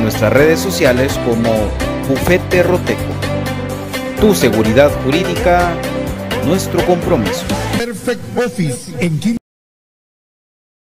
nuestras redes sociales como Bufete Roteco. Tu seguridad jurídica, nuestro compromiso. Perfect Office en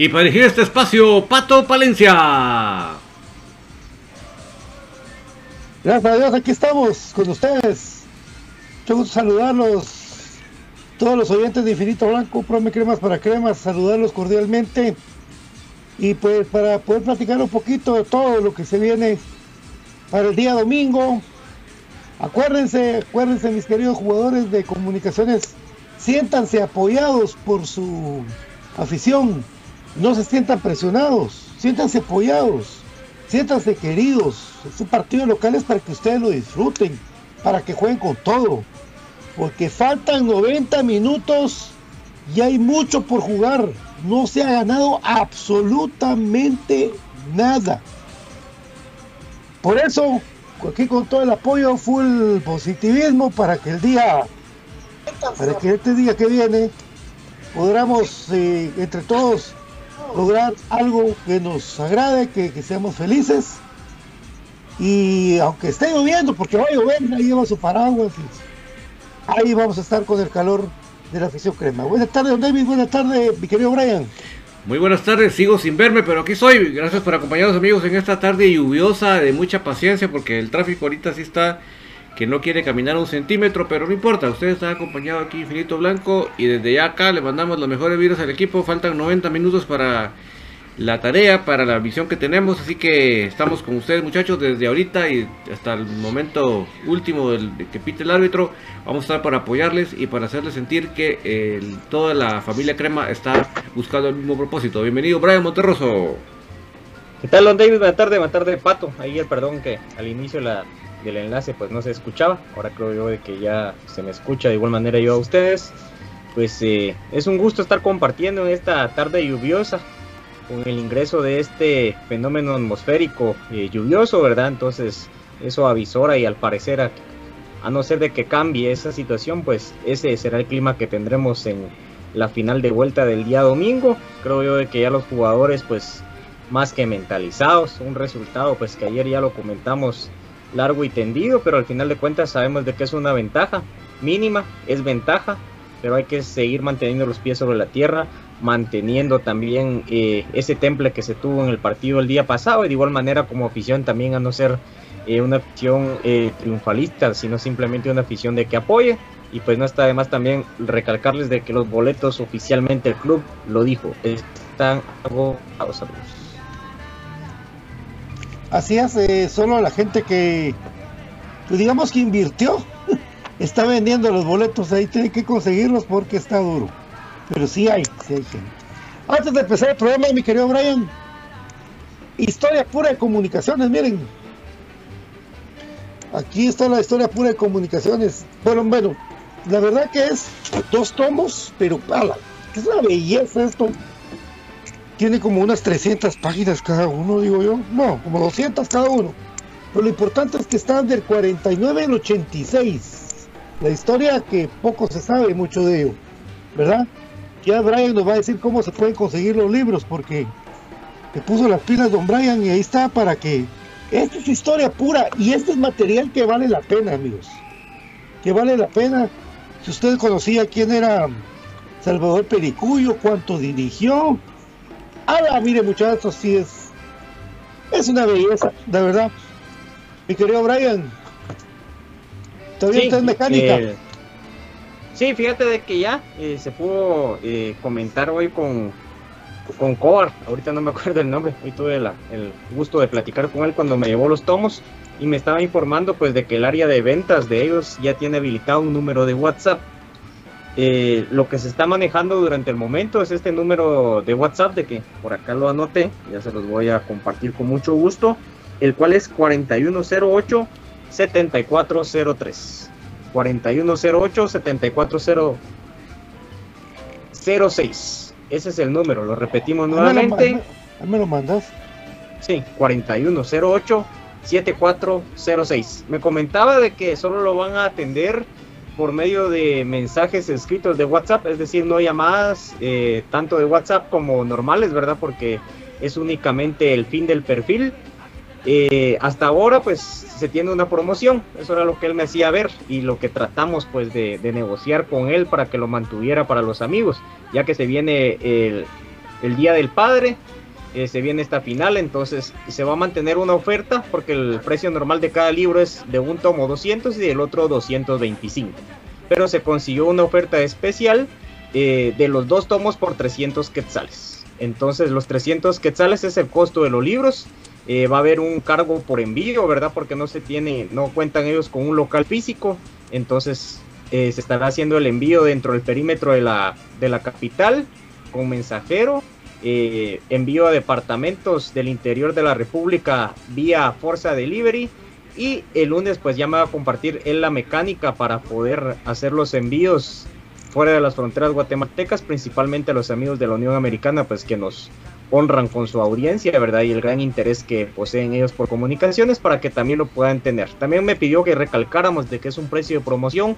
Y para dirigir este espacio, Pato Palencia. Gracias a Dios, aquí estamos con ustedes. Mucho gusto saludarlos. Todos los oyentes de Infinito Blanco, Prome Cremas para Cremas, saludarlos cordialmente. Y pues para poder platicar un poquito de todo lo que se viene para el día domingo. Acuérdense, acuérdense mis queridos jugadores de comunicaciones, siéntanse apoyados por su afición no se sientan presionados, siéntanse apoyados, siéntanse queridos. Este partido local es para que ustedes lo disfruten, para que jueguen con todo. Porque faltan 90 minutos y hay mucho por jugar. No se ha ganado absolutamente nada. Por eso, aquí con todo el apoyo, full positivismo para que el día, para que este día que viene, podamos eh, entre todos lograr algo que nos agrade, que, que, seamos felices. Y aunque esté lloviendo, porque va a llover, ahí lleva su paraguas. ahí vamos a estar con el calor de la afición crema. Buenas tardes, don David. Buenas tardes, mi querido Brian. Muy buenas tardes, sigo sin verme, pero aquí soy. Gracias por acompañarnos amigos en esta tarde lluviosa, de mucha paciencia, porque el tráfico ahorita sí está que no quiere caminar un centímetro, pero no importa, usted está acompañado aquí Infinito Blanco y desde ya acá le mandamos los mejores virus al equipo, faltan 90 minutos para la tarea, para la visión que tenemos, así que estamos con ustedes muchachos desde ahorita y hasta el momento último del que pite el árbitro, vamos a estar para apoyarles y para hacerles sentir que toda la familia Crema está buscando el mismo propósito. Bienvenido Brian Monterroso. ¿Qué tal, don David? Buenas tardes, buenas tardes, Pato. Ahí el perdón que al inicio la, del enlace pues no se escuchaba. Ahora creo yo de que ya se me escucha de igual manera yo a ustedes. Pues eh, es un gusto estar compartiendo en esta tarde lluviosa con el ingreso de este fenómeno atmosférico eh, lluvioso, ¿verdad? Entonces eso avisora y al parecer a, a, no ser de que cambie esa situación, pues ese será el clima que tendremos en la final de vuelta del día domingo. Creo yo de que ya los jugadores pues más que mentalizados, un resultado pues que ayer ya lo comentamos largo y tendido, pero al final de cuentas sabemos de que es una ventaja mínima, es ventaja, pero hay que seguir manteniendo los pies sobre la tierra, manteniendo también eh, ese temple que se tuvo en el partido el día pasado y de igual manera como afición también a no ser eh, una afición eh, triunfalista, sino simplemente una afición de que apoye. Y pues no está de más también recalcarles de que los boletos oficialmente el club lo dijo, están agotados amigos. Así es, eh, solo la gente que, pues digamos que invirtió, está vendiendo los boletos, ahí tiene que conseguirlos porque está duro. Pero sí hay, sí hay gente. Antes de empezar el programa, mi querido Brian, historia pura de comunicaciones, miren. Aquí está la historia pura de comunicaciones. Bueno, bueno, la verdad que es dos tomos, pero ala, es una belleza esto tiene como unas 300 páginas cada uno, digo yo. No, como 200 cada uno. Pero lo importante es que están del 49 al 86. La historia que poco se sabe mucho de ello, ¿verdad? Ya Brian nos va a decir cómo se pueden conseguir los libros, porque te puso las pilas don Brian y ahí está para que... Esta es historia pura y este es material que vale la pena, amigos. Que vale la pena. Si usted conocía quién era Salvador Pericuyo, cuánto dirigió, Ah, mire muchachos, sí es. Es una belleza, de verdad. Mi querido Brian. ¿Todavía Sí, usted es mecánica? eh, sí, fíjate de que ya eh, se pudo eh, comentar hoy con, con Cobar, ahorita no me acuerdo el nombre, hoy tuve la- el gusto de platicar con él cuando me llevó los tomos y me estaba informando pues de que el área de ventas de ellos ya tiene habilitado un número de WhatsApp. Eh, lo que se está manejando durante el momento es este número de WhatsApp de que por acá lo anoté, ya se los voy a compartir con mucho gusto, el cual es 4108 7403. 4108 7406. Ese es el número, lo repetimos lo nuevamente. ahí me lo mandas. Sí, 4108 7406. Me comentaba de que solo lo van a atender por medio de mensajes escritos de WhatsApp, es decir, no llamadas eh, tanto de WhatsApp como normales, ¿verdad? Porque es únicamente el fin del perfil. Eh, hasta ahora pues se tiene una promoción, eso era lo que él me hacía ver y lo que tratamos pues de, de negociar con él para que lo mantuviera para los amigos, ya que se viene el, el Día del Padre, eh, se viene esta final, entonces se va a mantener una oferta porque el precio normal de cada libro es de un tomo 200 y del otro 225. Pero se consiguió una oferta especial eh, de los dos tomos por 300 quetzales. Entonces los 300 quetzales es el costo de los libros. Eh, va a haber un cargo por envío, ¿verdad? Porque no se tiene, no cuentan ellos con un local físico. Entonces se estará haciendo el envío dentro del perímetro de la, de la capital con mensajero eh, envío a departamentos del interior de la República vía Forza Delivery. Y el lunes pues ya me va a compartir él la mecánica para poder hacer los envíos fuera de las fronteras guatemaltecas, principalmente a los amigos de la Unión Americana, pues que nos honran con su audiencia, ¿verdad? Y el gran interés que poseen ellos por comunicaciones para que también lo puedan tener. También me pidió que recalcáramos de que es un precio de promoción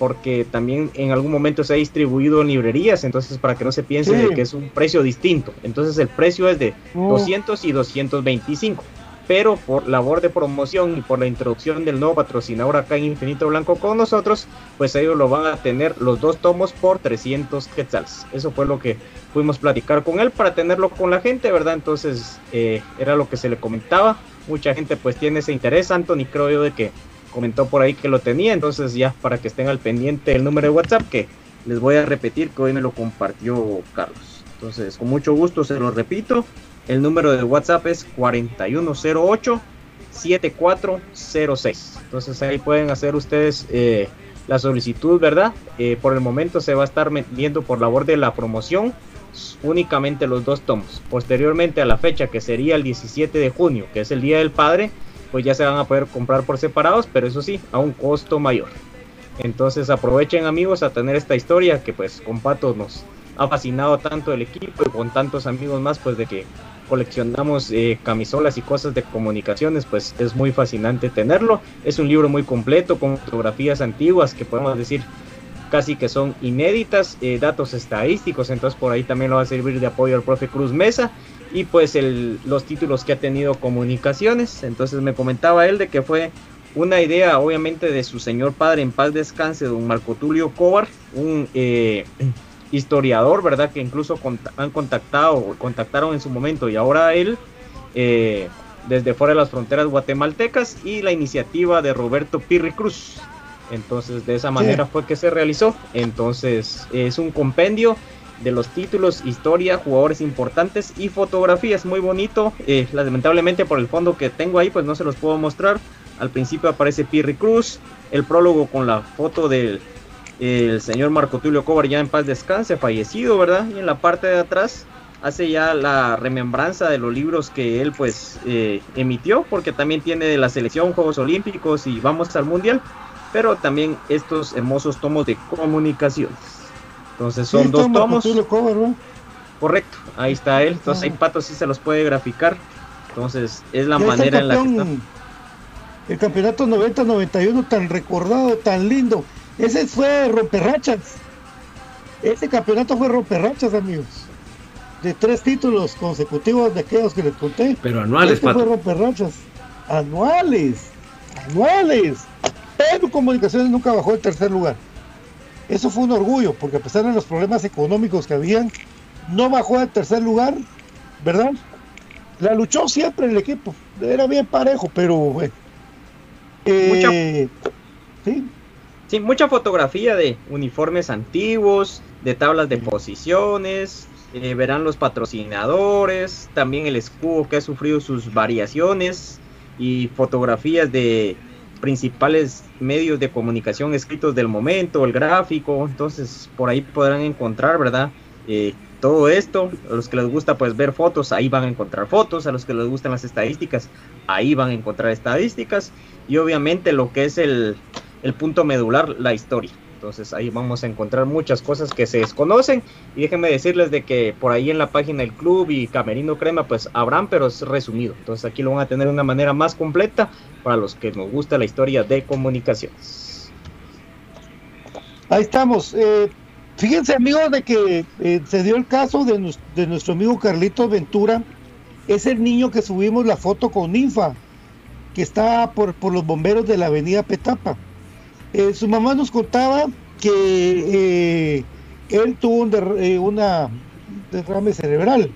porque también en algún momento se ha distribuido en librerías, entonces para que no se piense Sí. de que es un precio distinto. Entonces el precio es de No. 200 y 225. Pero por labor de promoción y por la introducción del nuevo patrocinador acá en Infinito Blanco con nosotros, pues ellos lo van a tener los dos tomos por 300 quetzales. Eso fue lo que pudimos platicar con él para tenerlo con la gente, ¿verdad? Entonces eh, era lo que se le comentaba. Mucha gente pues tiene ese interés. Anthony creo yo de que comentó por ahí que lo tenía. Entonces ya para que estén al pendiente el número de WhatsApp que les voy a repetir que hoy me lo compartió Carlos. Entonces con mucho gusto se lo repito. El número de WhatsApp es 4108 7406. Entonces ahí pueden hacer ustedes eh, la solicitud, ¿verdad? Eh, por el momento se va a estar vendiendo por labor de la promoción únicamente los dos tomos. Posteriormente a la fecha que sería el 17 de junio, que es el Día del Padre, pues ya se van a poder comprar por separados, pero eso sí, a un costo mayor. Entonces aprovechen amigos a tener esta historia que pues con Pato nos ha fascinado tanto el equipo y con tantos amigos más pues de que coleccionamos eh, camisolas y cosas de comunicaciones pues es muy fascinante tenerlo. Es un libro muy completo con fotografías antiguas que podemos decir casi que son inéditas, eh, datos estadísticos, entonces por ahí también lo va a servir de apoyo al profe Cruz Mesa y pues el, los títulos que ha tenido comunicaciones, entonces me comentaba él de que fue una idea obviamente de su señor padre en paz descanse, don Marco Tulio Cobar, un eh, historiador, ¿verdad? Que incluso cont- han contactado, o contactaron en su momento y ahora él eh, desde fuera de las fronteras guatemaltecas y la iniciativa de Roberto Pirri Cruz. Entonces de esa manera fue que se realizó. Entonces es un compendio de los títulos, historia, jugadores importantes y fotografías. Muy bonito. Eh, lamentablemente por el fondo que tengo ahí pues no se los puedo mostrar. Al principio aparece Pirri Cruz, el prólogo con la foto del el señor Marco Tulio Cobar ya en paz descanse, fallecido, ¿verdad? Y en la parte de atrás hace ya la remembranza de los libros que él pues eh, emitió, porque también tiene de la selección, Juegos Olímpicos y vamos al Mundial, pero también estos hermosos tomos de comunicaciones. Entonces son Sí, dos tomos. Correcto, ahí está él. Entonces ahí Pato sí se los puede graficar. Entonces es la manera en la que está. El campeonato 90-91 tan recordado, tan lindo. Ese fue romperrachas. Ese campeonato fue romperrachas, amigos. De tres títulos consecutivos de aquellos que les conté. Pero anuales, este fue romperrachas. Anuales. Anuales. Pero Comunicaciones nunca bajó el tercer lugar. Eso fue un orgullo, porque a pesar de los problemas económicos que habían, no bajó al tercer lugar, ¿verdad? La luchó siempre el equipo. Era bien parejo, pero bueno. Eh, sí, Sí, mucha fotografía de uniformes antiguos, de tablas de posiciones, eh, verán los patrocinadores, también el escudo que ha sufrido sus variaciones y fotografías de principales medios de comunicación escritos del momento, el gráfico, entonces por ahí podrán encontrar, ¿verdad? Eh, todo esto, a los que les gusta pues ver fotos, ahí van a encontrar fotos, a los que les gustan las estadísticas, ahí van a encontrar estadísticas y obviamente lo que es el, el punto medular, la historia. Entonces ahí vamos a encontrar muchas cosas que se desconocen y déjenme decirles de que por ahí en la página del club y Camerino Crema pues habrán pero es resumido. Entonces aquí lo van a tener de una manera más completa para los que nos gusta la historia de comunicaciones. Ahí estamos. Eh, fíjense amigos de que eh, se dio el caso de, nuestro amigo Carlitos Ventura. Es el niño que subimos la foto con Ninfa, que está por, por los bomberos de la avenida Petapa. Eh, su mamá nos contaba que eh, él tuvo un eh, una derrame cerebral.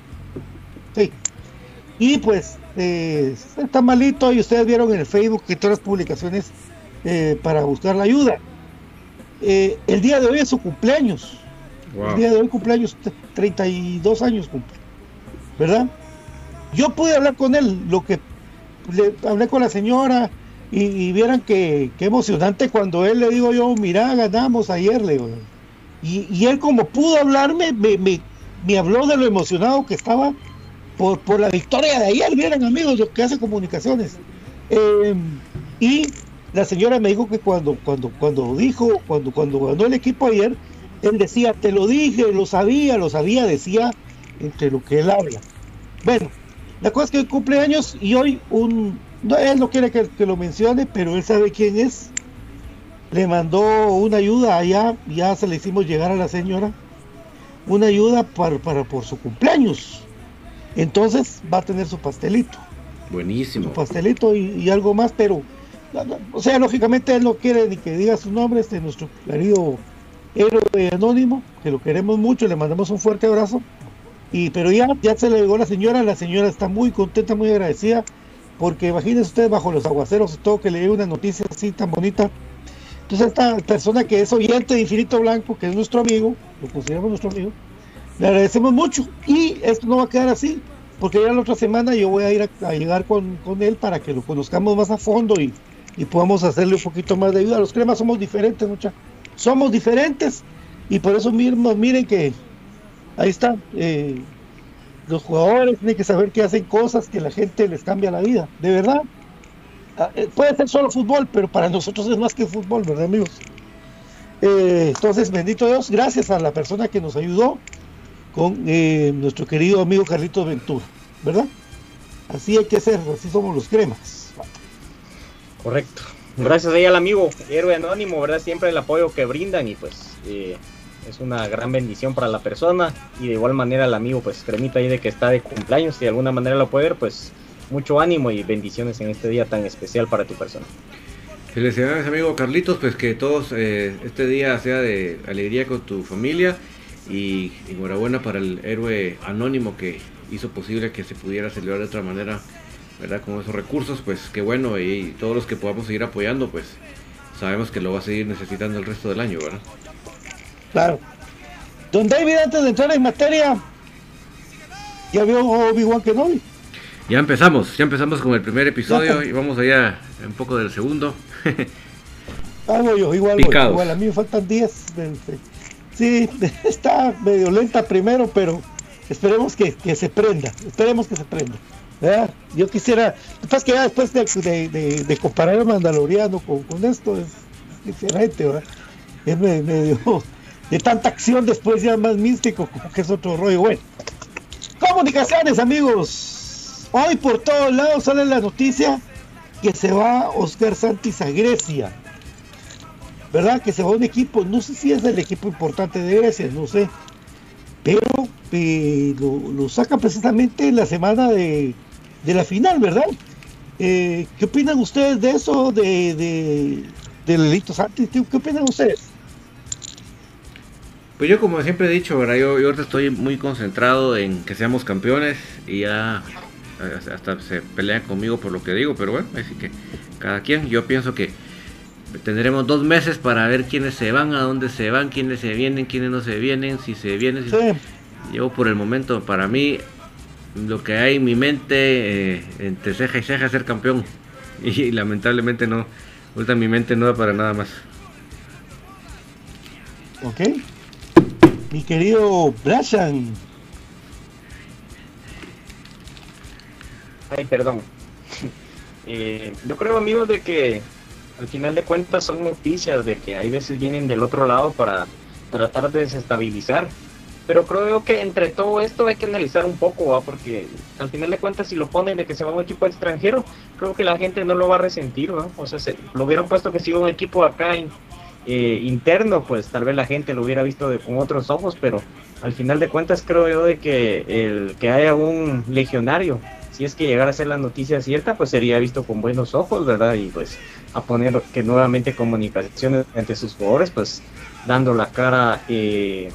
Sí. Y pues eh, está malito y ustedes vieron en el Facebook que todas las publicaciones para buscar la ayuda. El día de hoy es su cumpleaños. El día de hoy cumpleaños, t- 32 años cumple. ¿Verdad? Yo pude hablar con él, lo que le hablé con la señora y, vieran que, que emocionante cuando él le digo yo, mira, ganamos ayer, le. Y, y él como pudo hablarme, me, me, habló de lo emocionado que estaba por, por la victoria de ayer, vieran amigos, lo que hace comunicaciones. Eh, y la señora me dijo que cuando, cuando, cuando dijo, cuando, cuando ganó el equipo ayer, él decía, te lo dije, lo sabía, lo sabía, decía entre lo que él habla. Bueno, la cosa es que hoy cumpleaños y hoy un, no, él no quiere que, que lo mencione, pero él sabe quién es. Le mandó una ayuda allá, ya se le hicimos llegar a la señora, una ayuda para, para por su cumpleaños. Entonces va a tener su pastelito Buenísimo. pastelito y, y algo más, pero, o sea, lógicamente él no quiere ni que diga su nombre, este nuestro querido héroe anónimo, que lo queremos mucho, le mandamos un fuerte abrazo, y pero ya, ya se le llegó la señora, la señora está muy contenta, muy agradecida, porque imagínense ustedes bajo los aguaceros todo, que le llegue una noticia así tan bonita. Entonces esta persona que es oyente de Infinito Blanco, que es nuestro amigo, lo consideramos nuestro amigo, le agradecemos mucho y esto no va a quedar así, porque ya la otra semana yo voy a ir a, a llegar con, con él para que lo conozcamos más a fondo y, y podamos hacerle un poquito más de ayuda. Los cremas somos diferentes, mucha. Somos diferentes y por eso mismo miren que ahí está. eh, los jugadores tienen que saber que hacen cosas que la gente les cambia la vida, de verdad. Ah, eh, puede ser solo fútbol, pero para nosotros es más que fútbol, ¿verdad, amigos? Eh, entonces, bendito Dios, gracias a la persona que nos ayudó con eh, nuestro querido amigo Carlitos Ventura, ¿verdad? Así hay que ser, así somos los cremas. Correcto. Gracias ahí al amigo héroe anónimo, ¿verdad? Siempre el apoyo que brindan y pues es una gran bendición para la persona y de igual manera el amigo pues cremita ahí de que está de cumpleaños, si de alguna manera lo puede ver, pues mucho ánimo y bendiciones en este día tan especial para tu persona. Felicidades amigo Carlitos, pues que todos eh, este día sea de alegría con tu familia y enhorabuena para el héroe anónimo que hizo posible que se pudiera celebrar de otra manera, ¿verdad? Con esos recursos, pues qué bueno y todos los que podamos seguir apoyando, pues sabemos que lo va a seguir necesitando el resto del año, ¿verdad? Claro. Don David, antes de entrar en materia, ya vio Obi-Wan Kenobi. Ya empezamos, ya empezamos con el primer episodio y vamos allá un poco del segundo. Ah, voy yo, igual, voy, igual, a mí me faltan 10. Sí, está medio lenta primero, pero esperemos que, que se prenda, esperemos que se prenda. ¿verdad? Yo quisiera, lo que ya después de, de, de- de comparar a Mandaloriano con, con esto es diferente, ¿verdad? Es me- medio de tanta acción después ya más místico, que es otro rollo. Bueno, comunicaciones, amigos. Hoy por todos lados sale la noticia que se va Oscar Santis a Grecia. ¿Verdad? Que se va un equipo, no sé si es el equipo importante de Grecia, no sé. Pero eh, lo, saca precisamente en la semana de, de la final, ¿verdad? Eh, ¿Qué opinan ustedes de eso, de, de, de Santis? ¿Qué qué opinan ustedes? Pues yo como siempre he dicho, ¿verdad? Yo, yo ahorita estoy muy concentrado en que seamos campeones y ya eh, hasta se pelean conmigo por lo que digo, pero bueno, así que cada quien, yo pienso que tendremos dos meses para ver quiénes se van, a dónde se van, quiénes se vienen, quiénes no se vienen, si se vienen, si- Sí. Yo por el momento, para mí, lo que hay en mi mente, eh, entre ceja y ceja, es ser campeón. Y, lamentablemente no, ahorita mi mente no da para nada más. Ok. Mi querido Brian. Ay, perdón. Eh, yo creo, amigos, de que al final de cuentas son noticias de que hay veces vienen del otro lado para tratar de desestabilizar. Pero creo que entre todo esto hay que analizar un poco, ¿va? porque al final de cuentas si lo ponen de que se va un equipo extranjero, creo que la gente no lo va a resentir, ¿va? o sea, se, lo hubieran puesto que si un equipo acá eh, interno, pues tal vez la gente lo hubiera visto con otros ojos, pero al final de cuentas creo yo de que el que haya un legionario si es que llegara a ser la noticia cierta, pues sería visto con buenos ojos, ¿verdad? Y pues a poner que nuevamente comunicaciones entre sus jugadores, pues dando la cara eh,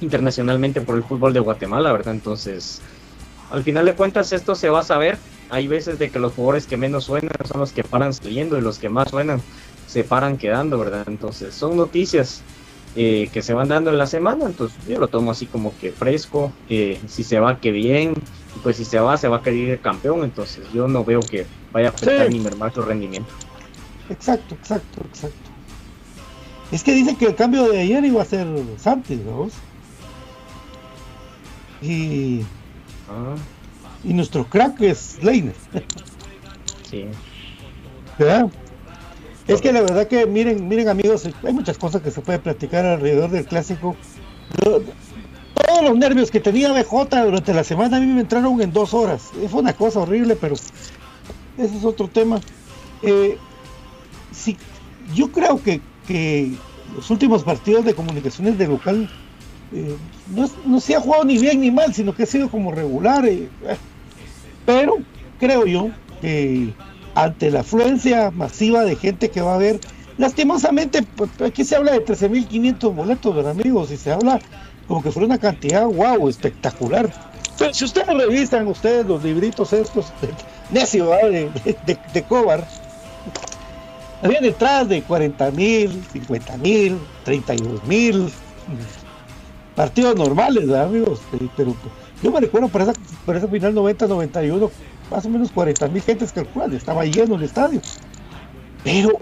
internacionalmente por el fútbol de Guatemala, ¿verdad? Entonces, al final de cuentas esto se va a saber. Hay veces de que los jugadores que menos suenan son los que paran saliendo y los que más suenan se paran quedando, ¿verdad? Entonces, son noticias eh, que se van dando en la semana, entonces yo lo tomo así como que fresco, eh, si se va que bien, pues si se va, se va a querer ir campeón, entonces yo no veo que vaya a afectar ni mermar su rendimiento. Exacto, exacto, exacto. Es que dicen que el cambio de ayer iba a ser Santos, ¿no? Y, ah. y nuestro crack es Leiner. sí. ¿Verdad? Es que la verdad que miren, miren amigos, hay muchas cosas que se puede platicar alrededor del clásico. Todos los nervios que tenía BJ durante la semana a mí me entraron en dos horas. Fue una cosa horrible, pero ese es otro tema. Eh, yo creo que, los últimos partidos de comunicaciones de local eh, no, se ha jugado ni bien ni mal, sino que ha sido como regular. Eh, pero creo yo que ante la afluencia masiva de gente que va a haber, lastimosamente, pues, aquí se habla de 13.500 boletos, ¿verdad, amigos? Y se habla como que fuera una cantidad, wow, espectacular. Pero si ustedes revisan, ustedes los libritos estos, de, necio, de, de, de, Cobar, habían entradas de 40 mil, 50 mil, 32 mil, partidos normales, ¿verdad, amigos? Pero yo me recuerdo para esa, para esa final 90-91, más o menos 40 mil gentes calculadas, estaba lleno el estadio. Pero,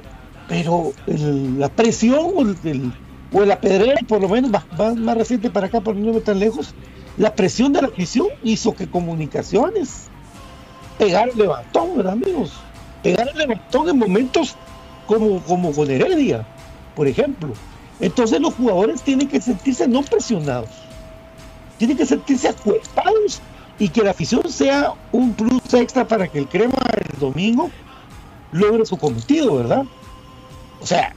pero la presión o el, o el apedreo, por lo menos más, más reciente para acá, por no irme tan lejos, la presión de la prisión hizo que comunicaciones pegar el levantón, ¿verdad, amigos? Pegar el levantón en momentos como, como con Heredia, por ejemplo. Entonces los jugadores tienen que sentirse no presionados, tienen que sentirse acuerpados y que la afición sea un plus extra para que el crema el domingo logre su cometido, ¿verdad? O sea,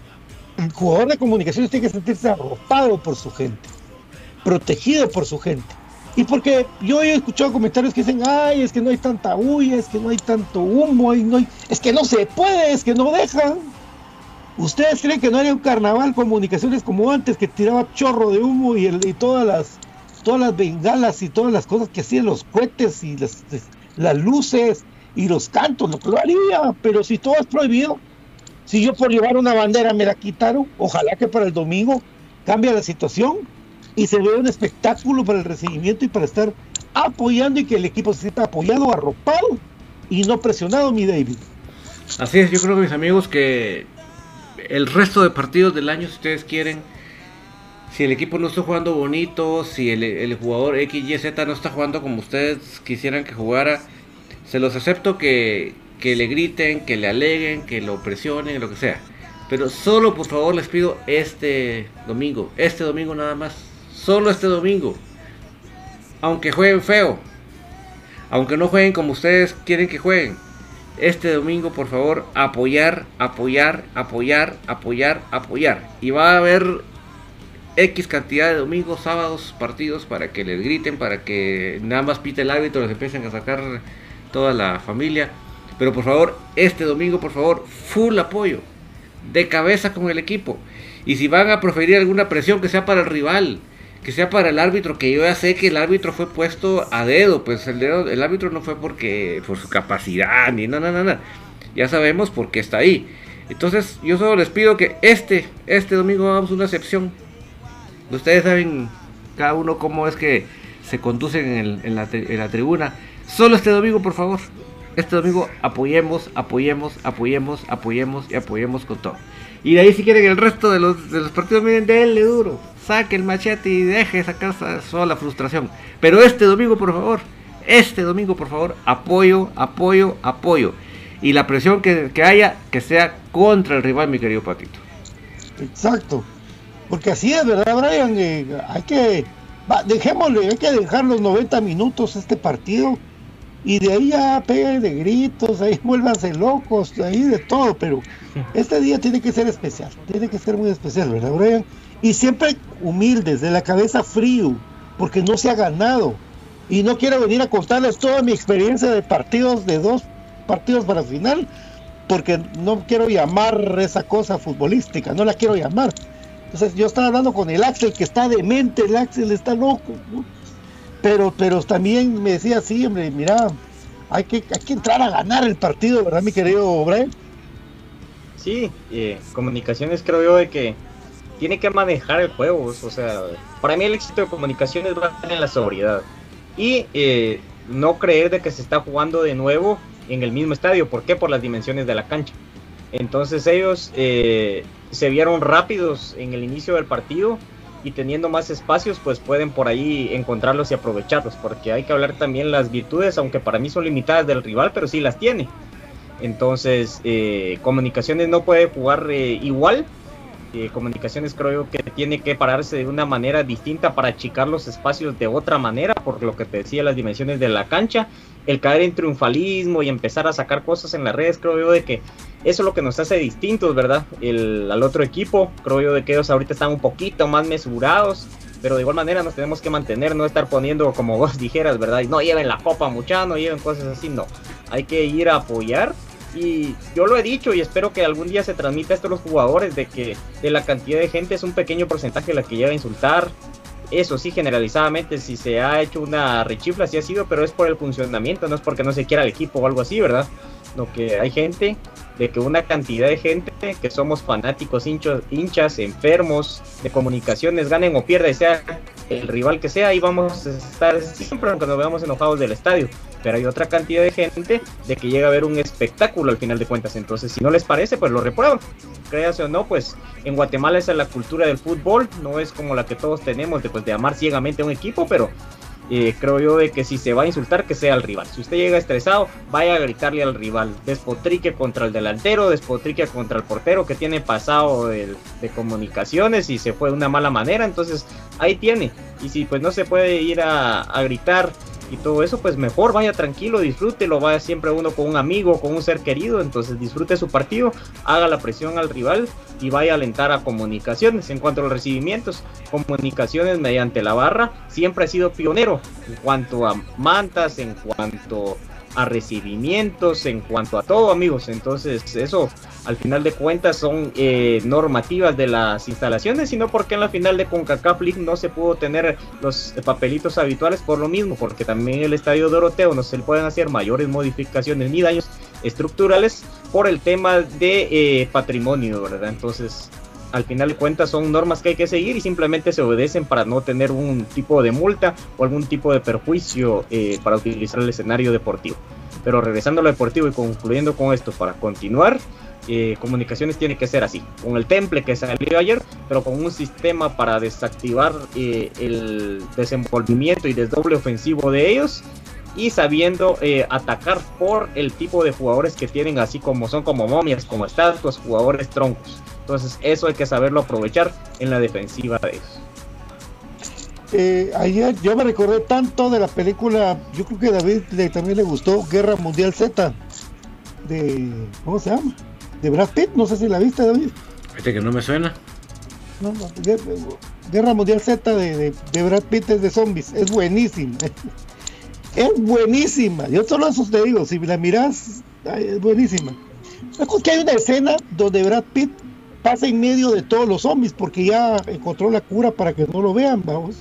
el jugador de comunicaciones tiene que sentirse arropado por su gente, protegido por su gente. Y porque yo he escuchado comentarios que dicen, ay, es que no hay tanta bulla, es que no hay tanto humo, no hay... es que no se puede, es que no dejan. ¿Ustedes creen que no era un carnaval comunicaciones como antes que tiraba chorro de humo y, el, y todas las todas las bengalas y todas las cosas que hacían los cohetes y las, las luces y los cantos, lo que lo haría, pero si todo es prohibido, si yo por llevar una bandera me la quitaron, ojalá que para el domingo cambie la situación y se vea un espectáculo para el recibimiento y para estar apoyando y que el equipo se sienta apoyado, arropado y no presionado, mi David. Así es, yo creo que mis amigos que el resto de partidos del año, si ustedes quieren, si el equipo no está jugando bonito, si el, jugador XYZ no está jugando como ustedes quisieran que jugara, se los acepto que, que le griten, que le aleguen, que lo presionen, lo que sea. Pero solo por favor les pido este domingo, este domingo nada más, solo este domingo. Aunque jueguen feo, aunque no jueguen como ustedes quieren que jueguen, este domingo por favor apoyar, apoyar, apoyar, apoyar, apoyar. Y va a haber X cantidad de domingos, sábados, partidos para que les griten, para que nada más pite el árbitro, les empiecen a sacar toda la familia. Pero por favor, este domingo, por favor, full apoyo, de cabeza con el equipo. Y si van a proferir alguna presión, que sea para el rival, que sea para el árbitro, que yo ya sé que el árbitro fue puesto a dedo, pues el dedo, el árbitro no fue porque por su capacidad ni nada, nada, nada. Ya sabemos por qué está ahí. Entonces, yo solo les pido que este este domingo hagamos una excepción Ustedes saben cada uno cómo es que se conducen en, la, tribuna. Solo este domingo, por favor. Este domingo apoyemos, apoyemos, apoyemos, apoyemos y apoyemos con todo. Y de ahí si quieren el resto de los, de los partidos, miren, denle duro. Saque el machete y deje sacar sa- toda la frustración. Pero este domingo, por favor, este domingo, por favor, apoyo, apoyo, apoyo. Y la presión que, que haya, que sea contra el rival, mi querido Patito. Exacto. Porque así es, ¿verdad, Brian? Eh, hay que. dejémosle, hay que dejar los 90 minutos este partido. Y de ahí ya peguen de gritos, ahí vuélvanse locos, ahí de todo. Pero este día tiene que ser especial. Tiene que ser muy especial, ¿verdad, Brian? Y siempre humildes, de la cabeza frío, porque no se ha ganado. Y no quiero venir a contarles toda mi experiencia de partidos, de dos partidos para final, porque no quiero llamar esa cosa futbolística, no la quiero llamar. Entonces yo estaba hablando con el Axel que está demente, el Axel está loco, pero pero también me decía sí, hombre, mira, hay que hay que entrar a ganar el partido, ¿verdad, mi querido Brian? Sí, eh, comunicaciones creo yo de que tiene que manejar el juego. O sea, para mí el éxito de comunicaciones va en la sobriedad. Y eh, no creer de que se está jugando de nuevo en el mismo estadio. ¿Por qué? Por las dimensiones de la cancha. Entonces ellos eh, se vieron rápidos en el inicio del partido y teniendo más espacios pues pueden por ahí encontrarlos y aprovecharlos. Porque hay que hablar también las virtudes, aunque para mí son limitadas del rival, pero sí las tiene. Entonces, eh, Comunicaciones no puede jugar eh, igual. Eh, Comunicaciones creo que tiene que pararse de una manera distinta para achicar los espacios de otra manera, por lo que te decía, las dimensiones de la cancha. El caer en triunfalismo y empezar a sacar cosas en las redes, creo yo de que eso es lo que nos hace distintos, ¿verdad? El, al otro equipo, creo yo de que ellos ahorita están un poquito más mesurados, pero de igual manera nos tenemos que mantener, no estar poniendo como vos dijeras, ¿verdad? No lleven la copa mucha, no lleven cosas así, no. Hay que ir a apoyar y yo lo he dicho y espero que algún día se transmita esto a los jugadores de que de la cantidad de gente es un pequeño porcentaje la que llega a insultar. Eso sí, generalizadamente, si se ha hecho una rechifla, sí ha sido, pero es por el funcionamiento, no es porque no se quiera el equipo o algo así, ¿verdad? Lo que hay gente, de que una cantidad de gente que somos fanáticos, hinchos, hinchas, enfermos de comunicaciones, ganen o pierdan, sea el rival que sea, ahí vamos a estar siempre, aunque nos veamos enojados del estadio. Pero hay otra cantidad de gente de que llega a ver un espectáculo al final de cuentas. Entonces, si no les parece, pues lo reprueban. Créase o no, pues en Guatemala esa es la cultura del fútbol. No es como la que todos tenemos de, pues, de amar ciegamente a un equipo, pero eh, creo yo de que si se va a insultar, que sea al rival. Si usted llega estresado, vaya a gritarle al rival. Despotrique contra el delantero, despotrique contra el portero que tiene pasado de, de comunicaciones y se fue de una mala manera. Entonces ahí tiene. Y si pues no se puede ir a, a gritar y todo eso, pues mejor vaya tranquilo, disfrútelo, vaya siempre uno con un amigo, con un ser querido, entonces disfrute su partido, haga la presión al rival y vaya a alentar a comunicaciones. En cuanto a los recibimientos, comunicaciones mediante la barra siempre ha sido pionero en cuanto a mantas, en cuanto a recibimientos, en cuanto a todo amigos, entonces eso al final de cuentas son eh, normativas de las instalaciones, sino porque en la final de CONCACAF League no se pudo tener los papelitos habituales por lo mismo, porque también el estadio Doroteo no se le pueden hacer mayores modificaciones ni daños estructurales por el tema de eh, patrimonio, ¿verdad? Entonces, al final de cuentas son normas que hay que seguir y simplemente se obedecen para no tener un tipo de multa o algún tipo de perjuicio eh, para utilizar el escenario deportivo. Pero regresando a lo deportivo y concluyendo con esto, para continuar, eh, comunicaciones tiene que ser así, con el temple que salió ayer, pero con un sistema para desactivar eh, el desenvolvimiento y desdoble ofensivo de ellos y sabiendo eh, atacar por el tipo de jugadores que tienen, así como son como momias, como estatuas, jugadores troncos. Entonces eso hay que saberlo aprovechar en la defensiva de ellos. Eh, ayer yo me recordé tanto de la película, yo creo que a David le, también le gustó Guerra Mundial Z, de, ¿cómo se llama? De Brad Pitt, no sé si la viste David. Este que no me suena. No, no, Guerra, Mundial Z de, de, de, Brad Pitt es de zombies, es buenísima. Es buenísima, yo solo eso te digo, si la miras, es buenísima. Es que hay una escena donde Brad Pitt pasa en medio de todos los zombies porque ya encontró la cura para que no lo vean, vamos.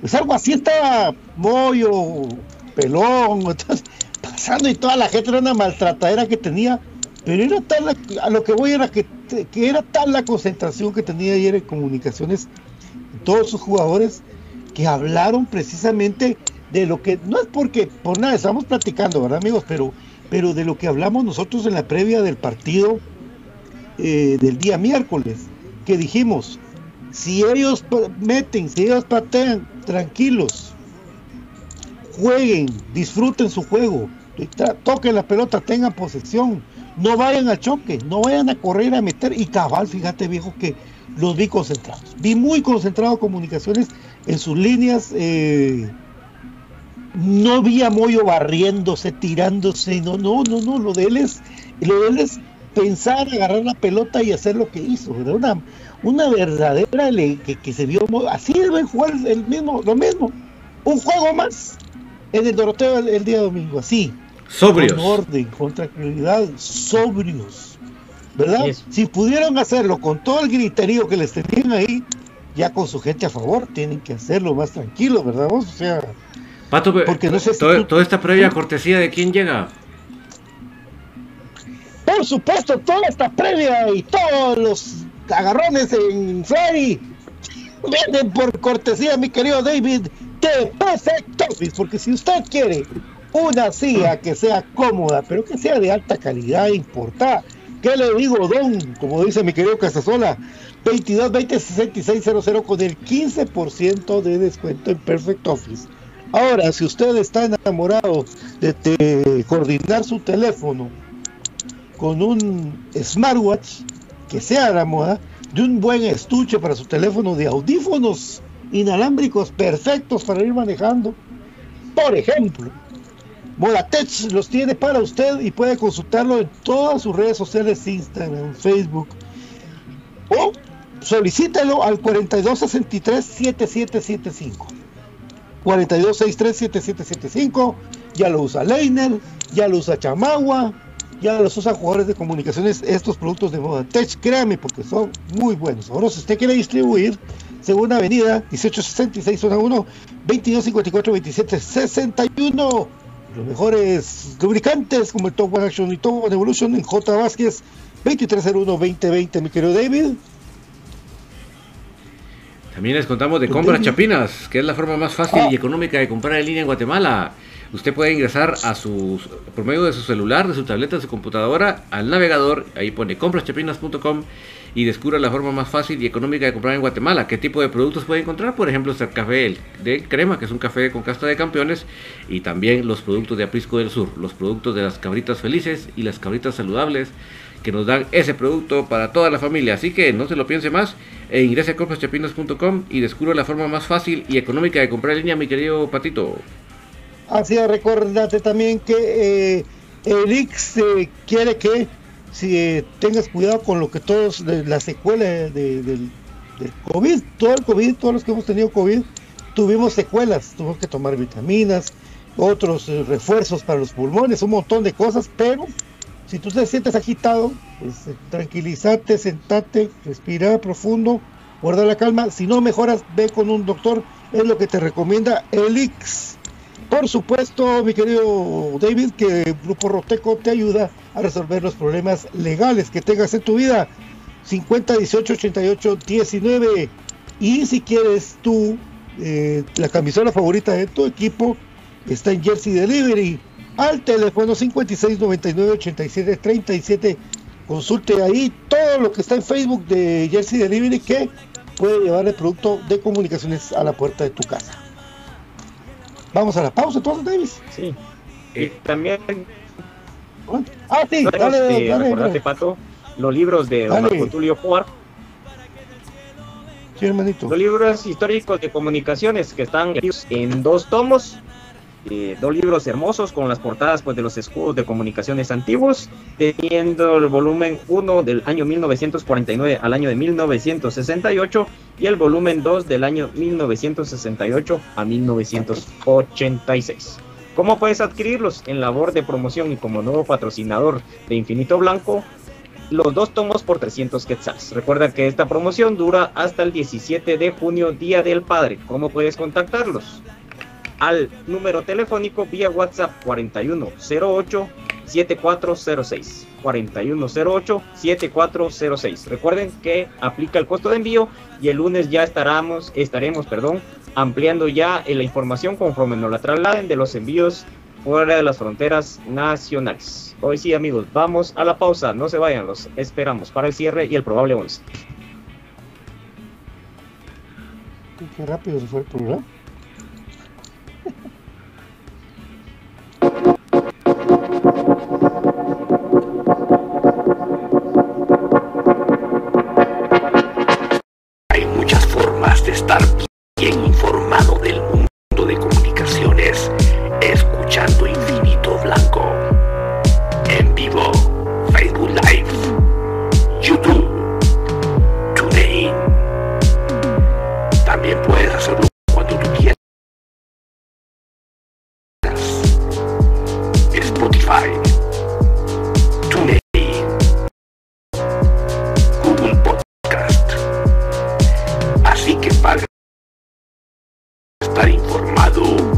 Pues algo así estaba Moyo, Pelón, entonces, pasando y toda la gente era una maltratadera que tenía, pero era tal a lo que voy era que, que era tal la concentración que tenía ayer en comunicaciones todos sus jugadores que hablaron precisamente de lo que, no es porque, por nada, estamos platicando, ¿verdad amigos? Pero, pero de lo que hablamos nosotros en la previa del partido eh, del día miércoles, que dijimos, si ellos meten, si ellos patean, tranquilos, jueguen, disfruten su juego, toquen la pelota, tengan posesión, no vayan al choque, no vayan a correr a meter. Y cabal, fíjate viejo que los vi concentrados. Vi muy concentrado comunicaciones en sus líneas. eh, no vi a Moyo barriéndose, tirándose. No, no, no, no. Lo de él es, lo de él es pensar, agarrar la pelota y hacer lo que hizo. ¿verdad? Una, una verdadera le- que, que se vio. Así deben jugar el mismo, lo mismo. Un juego más en el Doroteo el, el día domingo. Así. Sobrios. Con orden, con tranquilidad, sobrios. ¿Verdad? Si pudieron hacerlo con todo el griterío que les tenían ahí, ya con su gente a favor, tienen que hacerlo más tranquilo, ¿verdad? vos? O sea, Pato, Porque no sé si todo- tú- toda esta previa cortesía de quién llega. por supuesto, toda esta previa y todos los agarrones en Ferry venden por cortesía, mi querido David, de Perfect Office, porque si usted quiere una silla que sea cómoda, pero que sea de alta calidad, importada, ¿qué le digo, don? Como dice mi querido Casasola, 22 20 66 00 con el 15% de descuento en Perfect Office. Ahora, si usted está enamorado de, coordinar su teléfono con un smartwatch que sea la moda, de un buen estuche para su teléfono, de audífonos inalámbricos perfectos para ir manejando. Por ejemplo, Modatech los tiene para usted y puede consultarlo en todas sus redes sociales, Instagram, Facebook. O solicítelo al 4263-7775. 4263-7775. Ya lo usa Leiner, ya lo usa Chamagua, ya los usan jugadores de comunicaciones estos productos de moda tech, créame, porque son muy buenos. Ahora, si usted quiere distribuir, Segunda Avenida, 1866, zona 1, 2254, 27, 61. Los mejores lubricantes como el Top One Action y Top One Evolution en J. Vázquez, 2301-2020, mi querido David. También les contamos de Compras Chapinas, que es la forma más fácil y económica de comprar en línea en Guatemala. Usted puede ingresar a sus, por medio de su celular, de su tableta, de su computadora, al navegador, ahí pone compraschapinas.com y descubra la forma más fácil y económica de comprar en Guatemala. ¿Qué tipo de productos puede encontrar? Por ejemplo, el café el de crema, que es un café con casta de campeones, y también los productos de Aprisco del Sur, los productos de las cabritas felices y las cabritas saludables que nos dan ese producto para toda la familia. Así que no se lo piense más e ingrese a compraschapinas.com y descubra la forma más fácil y económica de comprar en línea, mi querido Patito. Así es, recordate también que eh, quiere que si eh, tengas cuidado con lo que todos, de, la secuela de- del, del COVID, todo el COVID, todos los que hemos tenido COVID, tuvimos secuelas, tuvimos que tomar vitaminas, otros eh, refuerzos para los pulmones, un montón de cosas, pero si tú te sientes agitado, pues eh, tranquilízate, sentate, respira profundo, guarda la calma, si no mejoras, ve con un doctor, es lo que te recomienda el Ix. Por supuesto, mi querido David, que el Grupo Roteco te ayuda a resolver los problemas legales que tengas en tu vida. 50 18 88 19. Y si quieres tú, eh, la camisola favorita de tu equipo, está en Jersey Delivery. Al teléfono 56 99 87 37. Consulte ahí todo lo que está en Facebook de Jersey Delivery que puede llevar el producto de comunicaciones a la puerta de tu casa. Vamos a la pausa entonces, Davis. Sí. Y también, Ah, sí, dale, dale, dale, dale. acordate, Pato, los libros de Don. Marco Tulio Poar, Sí, hermanito. los libros históricos de comunicaciones que están en dos tomos, eh, dos libros hermosos con las portadas pues, de los escudos de comunicaciones antiguos, teniendo el volumen 1 del año 1949 al año de 1968 y el volumen 2 del año 1968 a 1986. ¿Cómo puedes adquirirlos? En labor de promoción y como nuevo patrocinador de Infinito Blanco, los dos tomos por 300 quetzales. Recuerda que esta promoción dura hasta el 17 de junio, Día del Padre. ¿Cómo puedes contactarlos? Al número telefónico vía WhatsApp 4108 7406. 4108 7406. Recuerden que aplica el costo de envío y el lunes ya estaremos, estaremos, perdón, ampliando ya la información conforme nos la trasladen de los envíos fuera de las fronteras nacionales. Hoy sí amigos, vamos a la pausa, no se vayan, los esperamos para el cierre y el probable 11. Qué rápido se fue el programa. Estar informado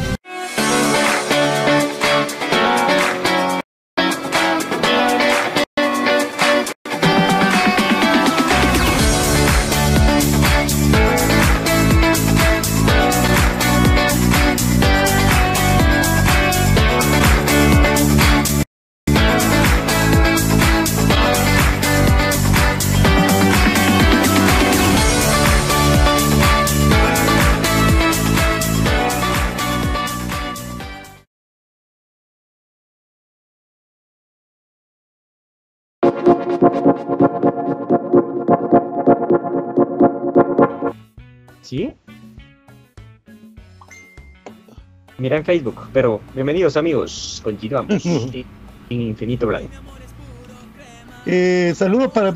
¿Sí? Mira en Facebook, pero bienvenidos amigos, continuamos en Infinito Blanco. Eh, saludos para.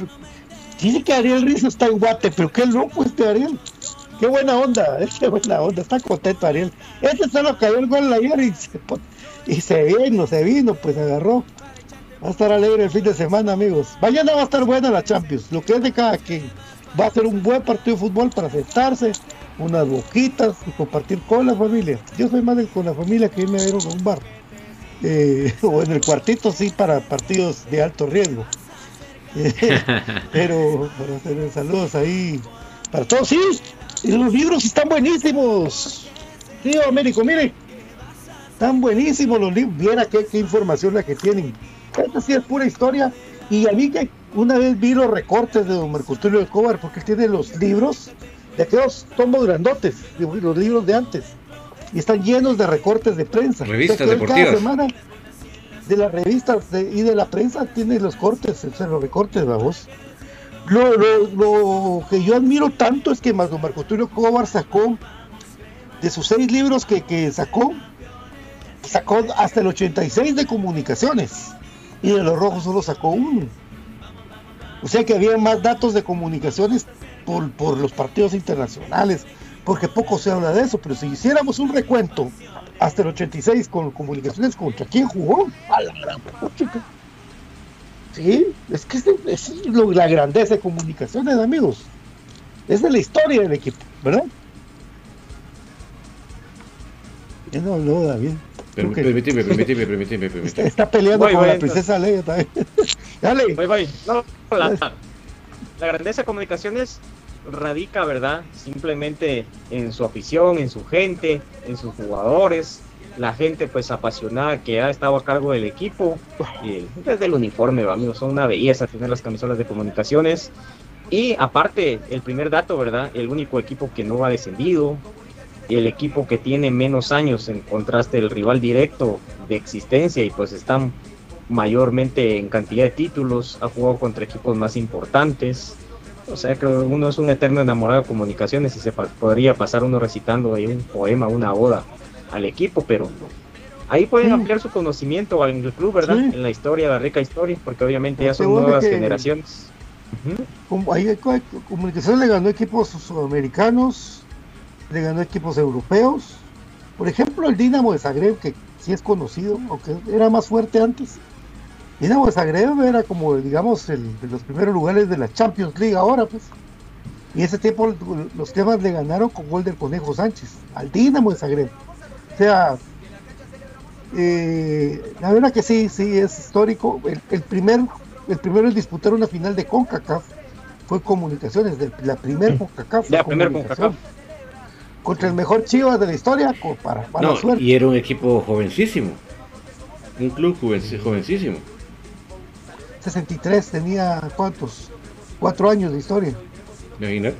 Dice que Ariel Rizzo está en Guate, pero qué loco este Ariel. Qué buena onda, qué buena onda, está contento Ariel. Este solo cayó el gol ayer y se, y se vino, se vino, pues agarró. Va a estar alegre el fin de semana, amigos. Mañana va a estar buena la Champions, lo que es de cada quien. Va a ser un buen partido de fútbol para sentarse, unas boquitas y compartir con la familia. Yo soy más de con la familia que irme a ver a un bar. Eh, o en el cuartito, sí, para partidos de alto riesgo. Eh, pero para tener saludos ahí para todos, sí. Y los libros están buenísimos. Tío Américo, mire. Están buenísimos los libros. Viera qué, qué información la que tienen. Esta sí es pura historia. Y a mí que una vez vi los recortes de don Marco Tulio de Cobar, porque él tiene los libros de aquellos tomos grandotes, de los libros de antes. Y están llenos de recortes de prensa. Revistas él deportivas. Cada semana de las revistas de- y de la prensa tiene los cortes, o sea, los recortes, vamos. Lo, lo, lo que yo admiro tanto es que Marco, Marco Tulio Cobar sacó de sus seis libros que, que sacó, sacó hasta el 86 de comunicaciones y de los rojos solo sacó uno. O sea que había más datos de comunicaciones por, por los partidos internacionales, porque poco se habla de eso, pero si hiciéramos un recuento hasta el 86 con comunicaciones contra quién jugó, a la gran puchica. Sí, es que es, es lo- la grandeza de comunicaciones, amigos. Es de la historia del equipo, ¿verdad? Ya no habló David. Permíteme, permíteme, permíteme, Está, permíteme. está peleando con la princesa Leia también. Dale. Voy, voy. No, la, la grandeza de comunicaciones radica, ¿verdad? Simplemente en su afición, en su gente, en sus jugadores, la gente pues apasionada que ha estado a cargo del equipo, y desde el uniforme, ¿va, amigos, son una belleza tener las camisolas de comunicaciones. Y aparte, el primer dato, ¿verdad? El único equipo que no ha descendido, el equipo que tiene menos años en contraste del rival directo de existencia y pues están mayormente en cantidad de títulos, ha jugado contra equipos más importantes. O sea que uno es un eterno enamorado de comunicaciones y se pa- podría pasar uno recitando ahí un poema, una oda al equipo, pero ahí pueden Sí. ampliar su conocimiento en el club, ¿verdad? Sí. En la historia, la rica historia, porque obviamente ya son nuevas que- generaciones. Ahí Comunicaciones le ganó equipos sudamericanos, le ganó equipos europeos. Por ejemplo, el Dinamo de Zagreb, que sí es conocido, aunque era más fuerte antes. Dinamo de Zagreb era como, digamos, el, de los primeros lugares de la Champions League ahora, pues. Y ese tiempo los temas le ganaron con gol del Conejo Sánchez, al Dinamo de Zagreb. O sea, eh, la verdad que sí, sí, es histórico. El, el primer, el primero en disputar una final de CONCACAF fue Comunicaciones, de la primer CONCACAF. Fue primer. CONCACAF. Contra el mejor Chivas de la historia, para mala No, suerte. y era un equipo jovencísimo. Un club joven- jovencísimo. 63 tenía cuántos? Cuatro años de historia. Imagínate.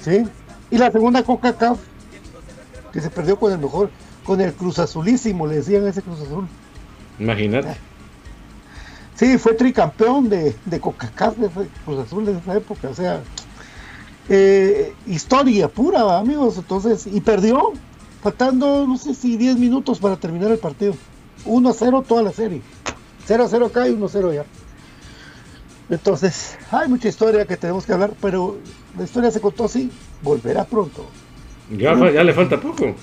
¿Sí? Y la segunda Coca-Cola, que se perdió con el mejor, con el Cruz Azulísimo, le decían ese Cruz Azul. Imagínate. Sí, fue tricampeón de, de Coca-Cola, de Cruz Azul de esa época, o sea, eh, historia pura, amigos, entonces, y perdió, faltando, no sé si 10 minutos para terminar el partido. 1 a 0 toda la serie. 0 a 0 acá y 1 a 0 ya. Entonces, hay mucha historia que tenemos que hablar, pero la historia se contó así, volverá pronto. Ya, ya le falta poco.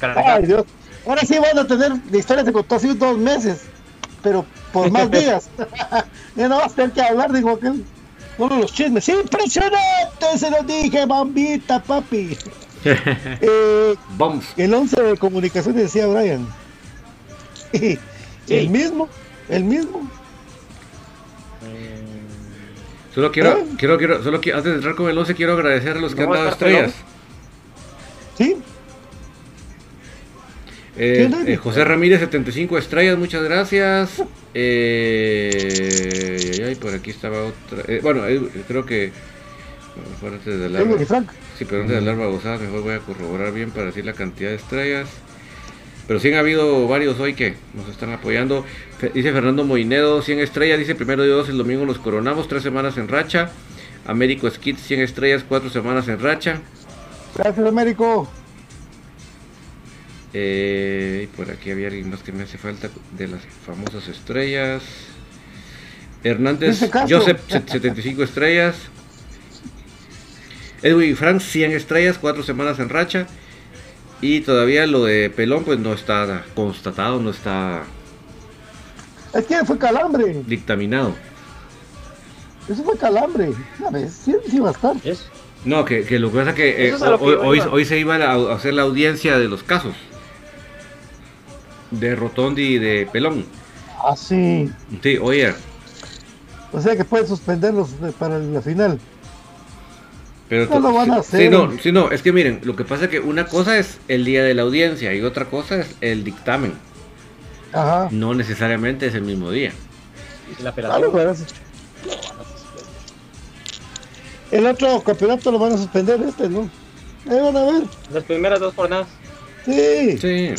Ay, Dios. Ahora sí van a tener la historia se contó así dos meses, pero por más días. ya no vas a tener que hablar, dijo aquel. Uno de los chismes. Impresionante, se lo dije, bambita, papi. Eh, Vamos. el 11 de comunicaciones decía Brian. El mismo, el mismo. Solo quiero, ¿Eh? quiero, quiero, solo quiero, antes de entrar con el 11, quiero agradecer a los que ¿No han dado estrellas. Sí, Eh, eh, José Ramírez, 75 estrellas, muchas gracias. Eh, ay, por aquí estaba otra. eh, bueno, eh, creo que. bueno, mejor antes de y. Frank. Sí, pero antes de hablar babosadas, mejor voy a corroborar bien para decir la cantidad de estrellas. Pero sí han habido varios hoy que nos están apoyando. Fe- Dice Fernando Moinedo, 100 estrellas. Dice primero Dios, el domingo nos coronamos, tres semanas en racha. Américo Skid, 100 estrellas, cuatro semanas en racha. Gracias, Américo. Eh, y por aquí había alguien más que me hace falta de las famosas estrellas. Hernández. Joseph, set- 75 estrellas. Edwin Frank, 100 estrellas, 4 semanas en racha. Y todavía lo de Pelón, pues no está constatado, no está Es que fue calambre. dictaminado. Eso fue calambre. A ver, sí, sí. ¿Es? No, que, que lo que pasa es que, eh, es lo que hoy, hoy, se iba a, a hacer la audiencia de los casos. De Rotondi y de Pelón. Ah, sí. Sí, oye. O sea que pueden suspenderlos eh, para la final. Pero No lo van a hacer. Sí, no, sí, no, es que miren, lo que pasa es que una cosa es el día de la audiencia y otra cosa es el dictamen. Ajá. No necesariamente es el mismo día. La Claro. El otro campeonato lo van a suspender este, ¿no? Ahí van a ver. Las primeras dos jornadas. Sí. Sí.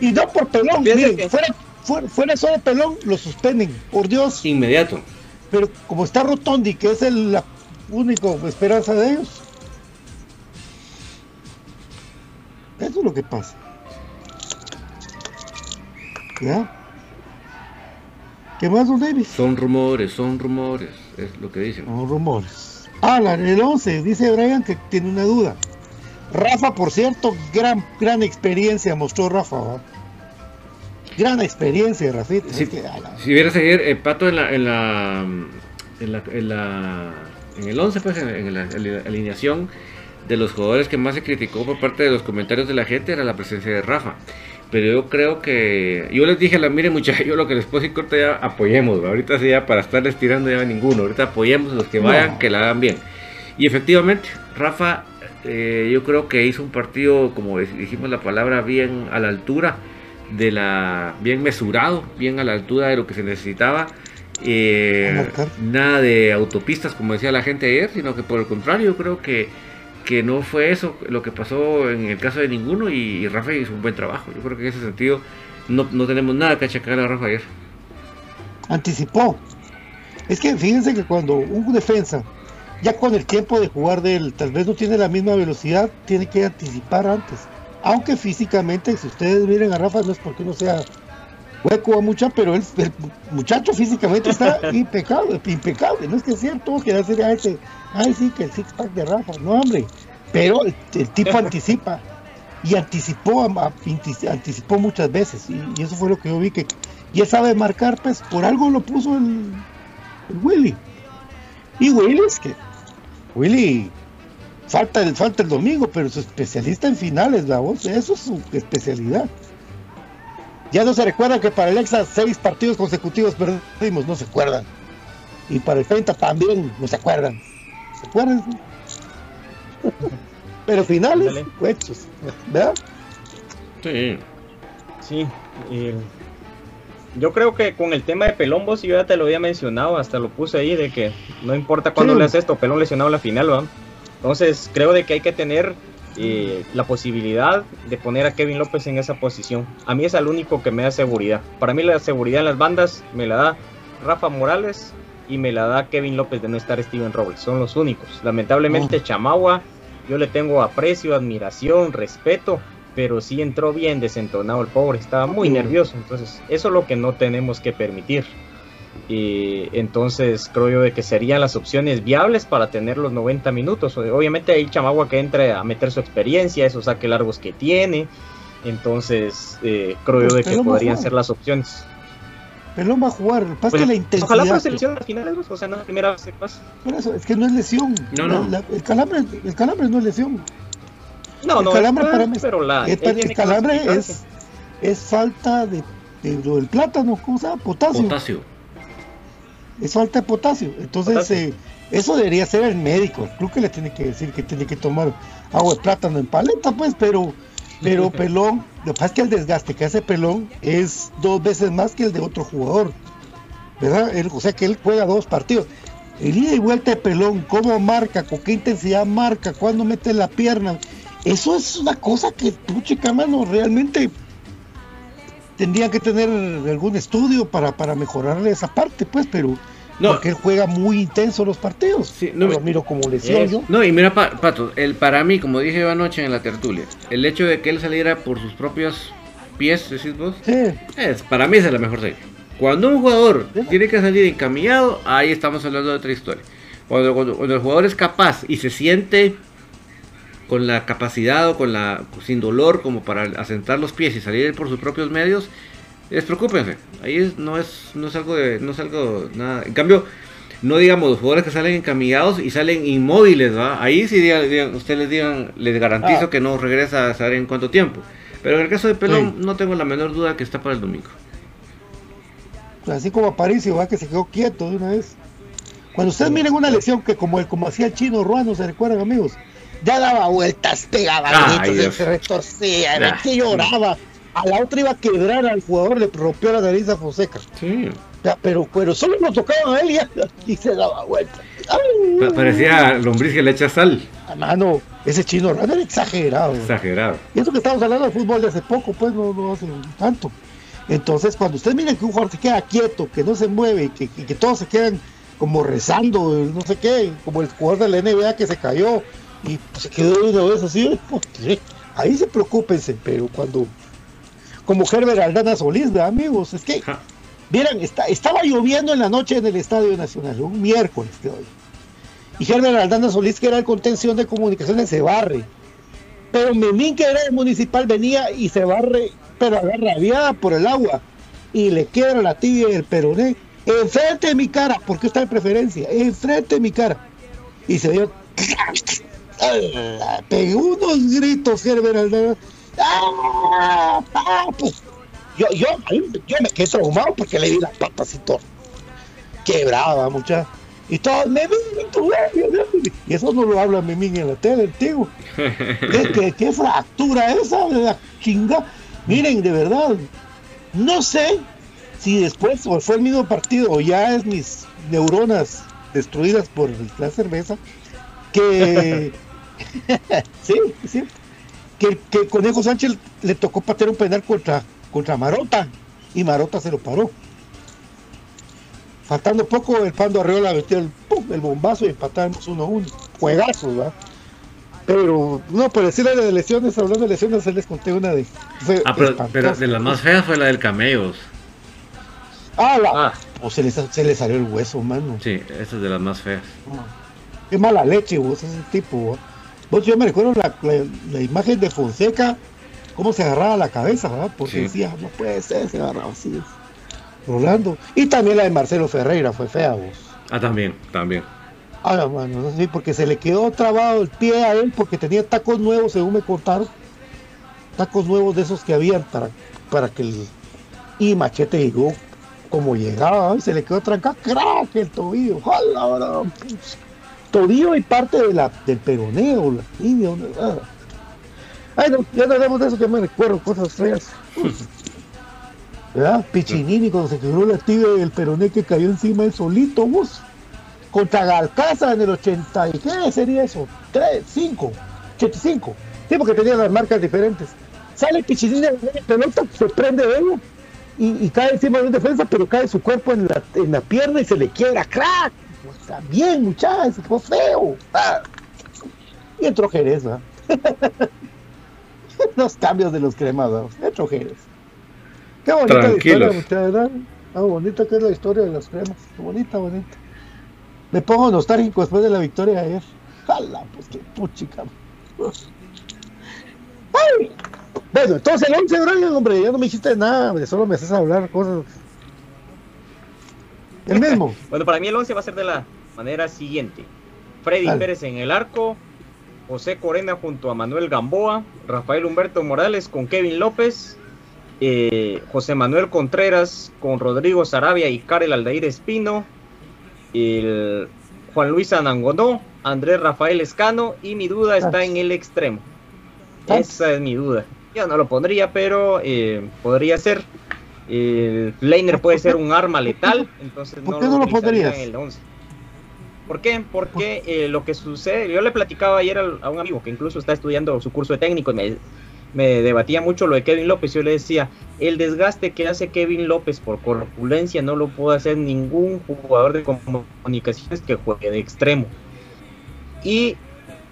Y no por pelón. Miren, que- fuera, fuera, fuera solo pelón, lo suspenden. Por Dios. Inmediato. Pero como está Rotondi, que es el- la única esperanza de ellos. Eso es lo que pasa. ¿Ya? ¿Qué más, don Davis? Son rumores, son rumores, es lo que dicen. No, rumores. Ah, la, el 11, dice Brian que tiene una duda. Rafa, por cierto, gran, gran experiencia mostró Rafa. Gran experiencia, Rafita. Sí, Es que, a la- Si vieras ayer, eh, Pato en la, en la, en la, en la- en el 11, pues, en, en la, alineación de los jugadores que más se criticó por parte de los comentarios de la gente era la presencia de Rafa. Pero yo creo que, yo les dije a la miren muchachos, yo lo que les puedo decir corto ya apoyemos, ¿va? ahorita sí ya para estarles tirando ya ninguno, ahorita apoyemos a los que No. vayan, que la hagan bien. Y efectivamente, Rafa, eh, yo creo que hizo un partido, como dijimos la palabra, bien a la altura de la, bien mesurado, bien a la altura de lo que se necesitaba. Eh, nada de autopistas, como decía la gente ayer, sino que por el contrario, yo creo que, que no fue eso lo que pasó en el caso de ninguno y, y Rafa hizo un buen trabajo. Yo creo que en ese sentido no, no tenemos nada que achacar a Rafa ayer. anticipó. Es que fíjense que cuando un defensa, ya con el tiempo de jugar de él, tal vez no tiene la misma velocidad, tiene que anticipar antes. Aunque físicamente, si ustedes miren a Rafa, no es porque no sea hueco o mucha, pero el muchacho físicamente está impecable, impecable. No es que sea todos quieren decir a ese, ay sí, que el six pack de Rafa, no hombre. Pero el, el tipo anticipa y anticipó, anticipó muchas veces y, y eso fue lo que yo vi que y él sabe marcar, pues por algo lo puso el, el Willy. Y Willy es que Willy falta el, falta el domingo, pero es especialista en finales, la voz, eso es su especialidad. Ya no se recuerda que para el Exa seis partidos consecutivos perdimos, no se acuerdan. Y para el 30 también, no se acuerdan. ¿Se acuerdan? Pero finales, hechos, ¿verdad? Sí. Sí. y yo creo que con el tema de Pelón, vos yo ya te lo había mencionado, hasta lo puse ahí, de que no importa cuándo Sí. le haces esto, Pelón lesionado en la final, ¿va? Entonces creo de que hay que tener eh, la posibilidad de poner a Kevin López en esa posición. A mí es el único que me da seguridad. Para mí la seguridad en las bandas me la da Rafa Morales y me la da Kevin López de no estar Steven Robles. Son los únicos. Lamentablemente Chamagua, yo le tengo aprecio, admiración, respeto, pero sí entró bien desentonado el pobre, estaba muy nervioso. Entonces eso es lo que no tenemos que permitir. Y entonces creo yo de que serían las opciones viables para tener los 90 minutos. Obviamente hay Chamagua que entre a meter su experiencia, esos saque largos que tiene. Entonces eh, creo yo Pues, de que podrían ser las opciones. Pelón va a jugar. Pasa Pues, es que la intensidad. ojalá fuera selección al final, o sea, no la primera vez que pasa. Por eso, es que no es lesión. No, no. La- el, calambre, el calambre no es lesión. No, el no, calambre es- para mí, pero la, el, él el calambre es, es falta de, de lo del plátano, ¿cómo se llama? Potasio. Potasio. Es falta de potasio. Entonces, Potasio. eh, eso debería ser el médico. El club que le tiene que decir que tiene que tomar agua de plátano en paleta, pues, pero, pero pelón, lo que pasa es que el desgaste que hace pelón es dos veces más que el de otro jugador. ¿Verdad? Él- o sea que él juega dos partidos. El ida y vuelta de pelón, cómo marca, con qué intensidad marca, cuándo mete la pierna. Eso es una cosa que chica, mano, realmente tendrían que tener algún estudio para, para mejorarle esa parte, pues, pero No. porque él juega muy intenso los partidos. Sí, no lo miro como lesión yo. No, y mira, Pa- Pato, el, para mí, como dije anoche en la tertulia, el hecho de que él saliera por sus propios pies, decís vos, Sí, es, para mí esa es la mejor serie. Cuando un jugador tiene que salir encamillado, ahí estamos hablando de otra historia. Cuando, cuando- cuando el jugador es capaz y se siente con la capacidad o con la sin dolor como para asentar los pies y salir por sus propios medios, despreocúpense. Ahí es- no es no es algo de no es algo nada. En cambio, no digamos los jugadores que salen encamillados y salen inmóviles, ¿va? Ahí sí digan, digan- ustedes les digan, les garantizo Ah. que no regresa a saber en cuánto tiempo. Pero en el caso de Pelón, Sí. no tengo la menor duda que está para el domingo. así como Aparicio, va que se quedó quieto de una vez. Cuando ustedes miren una lesión que como el como hacía el chino Ruano, ¿se recuerdan amigos? Ya daba vueltas, pegaba gritos, se retorcía, Ah. que lloraba. A la otra iba a quebrar al jugador, le rompió la nariz a Fonseca. Sí. Ya, pero, pero solo lo tocaban a él y, se daba vueltas. Ay, Pa- Parecía lombriz que le echa sal. Mano, ese chino Ruano era exagerado. Exagerado. Y eso que estamos hablando del fútbol de hace poco, pues no, no hace tanto. Entonces, cuando ustedes miren que un jugador se queda quieto, que no se mueve, que, que, que todos se quedan como rezando, no sé qué, como el jugador de la NBA que se cayó y se quedó de una vez así, pues, ahí se preocupense, pero cuando, como Herbert Aldana Solís, ¿verdad, amigos? Es que, está, estaba lloviendo en la noche en el Estadio Nacional, un miércoles que hoy. Y Herbert Aldana Solís, que era el contención de comunicaciones, se barre. Pero Memín, que era el municipal, venía y se barre, pero agarrabiada por el agua. Y le quiebra la tibia y el peroné. Enfrente de mi cara, porque está en preferencia. Enfrente de mi cara. Y se dio. Pegó unos gritos, Herbert Aldana. ¡Ah! ¡Ah! Pues, yo, yo, yo me quedé traumado porque le di las papas y todo. Quebraba, mucha. Y todos, Memín, tu verga, Memín". Y eso no lo habla Memín en la tele, el tío. ¿Qué, qué, qué fractura esa de la chinga? Miren, de verdad, no sé si después o fue el mismo partido o ya es mis neuronas destruidas por la cerveza, que sí, sí, que, que el Conejo Sánchez le tocó patear un penal contra, contra Marota y Marota se lo paró. Faltando poco, el Pando Arreola metió el, ¡pum! el bombazo y empatamos 1-1. Juegazos, ¿verdad? Pero, no, por decirle de lesiones, hablando de lesiones, les conté una de. Ah, pero, de las más feas fue la del camellos. Ah, la- Ah, pues se le, se le salió el hueso, mano. Sí, esa es de las más feas. Qué mala leche, vos, ese tipo. vos. Yo me recuerdo la, la- la imagen de Fonseca, cómo se agarraba la cabeza, ¿verdad? Porque Sí. decía, no puede ser, se agarraba así. Rolando. Y también la de Marcelo Ferreira fue fea, vos. Ah, también, también. Ah, mano, no sé, porque se le quedó trabado el pie a él porque tenía tacos nuevos, según me contaron. Tacos nuevos de esos que habían para, para que el. Y Machete llegó como llegaba, y se le quedó trancado, crack, el tobillo. ¡Jala, Tobillo y parte de la, del peroneo, la tibia, una- ah. Ay, no, ya no hablamos de eso, que me recuerdo cosas feas. ¿verdad? Pichinini cuando se quebró la tibia y el peroné que cayó encima él solito, vos. Contra Galcaza en el 80, ¿y qué sería eso? 3, 5, 85. Sí, porque tenía las marcas diferentes. Sale Pichinini en la pelota, se prende de él y, y cae encima de un defensa, pero cae su cuerpo en la, en la pierna y se le quiebra, crack. O sea, bien, muchachos, fue feo. Ah. Y entró Jerez, ¿verdad? los cambios de los cremados. Entró Jerez. Qué bonita la historia, Tranquilos. muchachos, ¿verdad? Ah, bonita que es la historia de las cremas. Bonita, bonita. Me pongo nostálgico después de la victoria de ayer. ¡Hala! Pues qué puchica. ¡Ay! Bueno, entonces el 11, Brian, hombre, ya no me dijiste nada, hombre, solo me haces hablar cosas. El mismo. Bueno, para mí el 11 va a ser de la manera siguiente. Freddy Dale. Pérez en el arco, José Corena junto a Manuel Gamboa, Rafael Humberto Morales con Kevin López, eh, José Manuel Contreras con Rodrigo Sarabia y Karel Aldair Espino, el Juan Luis Anangonó, Andrés Rafael Escano y mi duda está en el extremo. Esa es mi duda. Yo no lo pondría, pero eh, podría ser. El Leiner puede ser un arma letal, entonces ¿Por no no lo pondrías? en el 11. ¿Por qué? Porque eh, lo que sucede, yo le platicaba ayer a un amigo que incluso está estudiando su curso de técnico y me, me debatía mucho lo de Kevin López. Yo le decía, el desgaste que hace Kevin López por corpulencia no lo puede hacer ningún jugador de comunicaciones que juegue de extremo. Y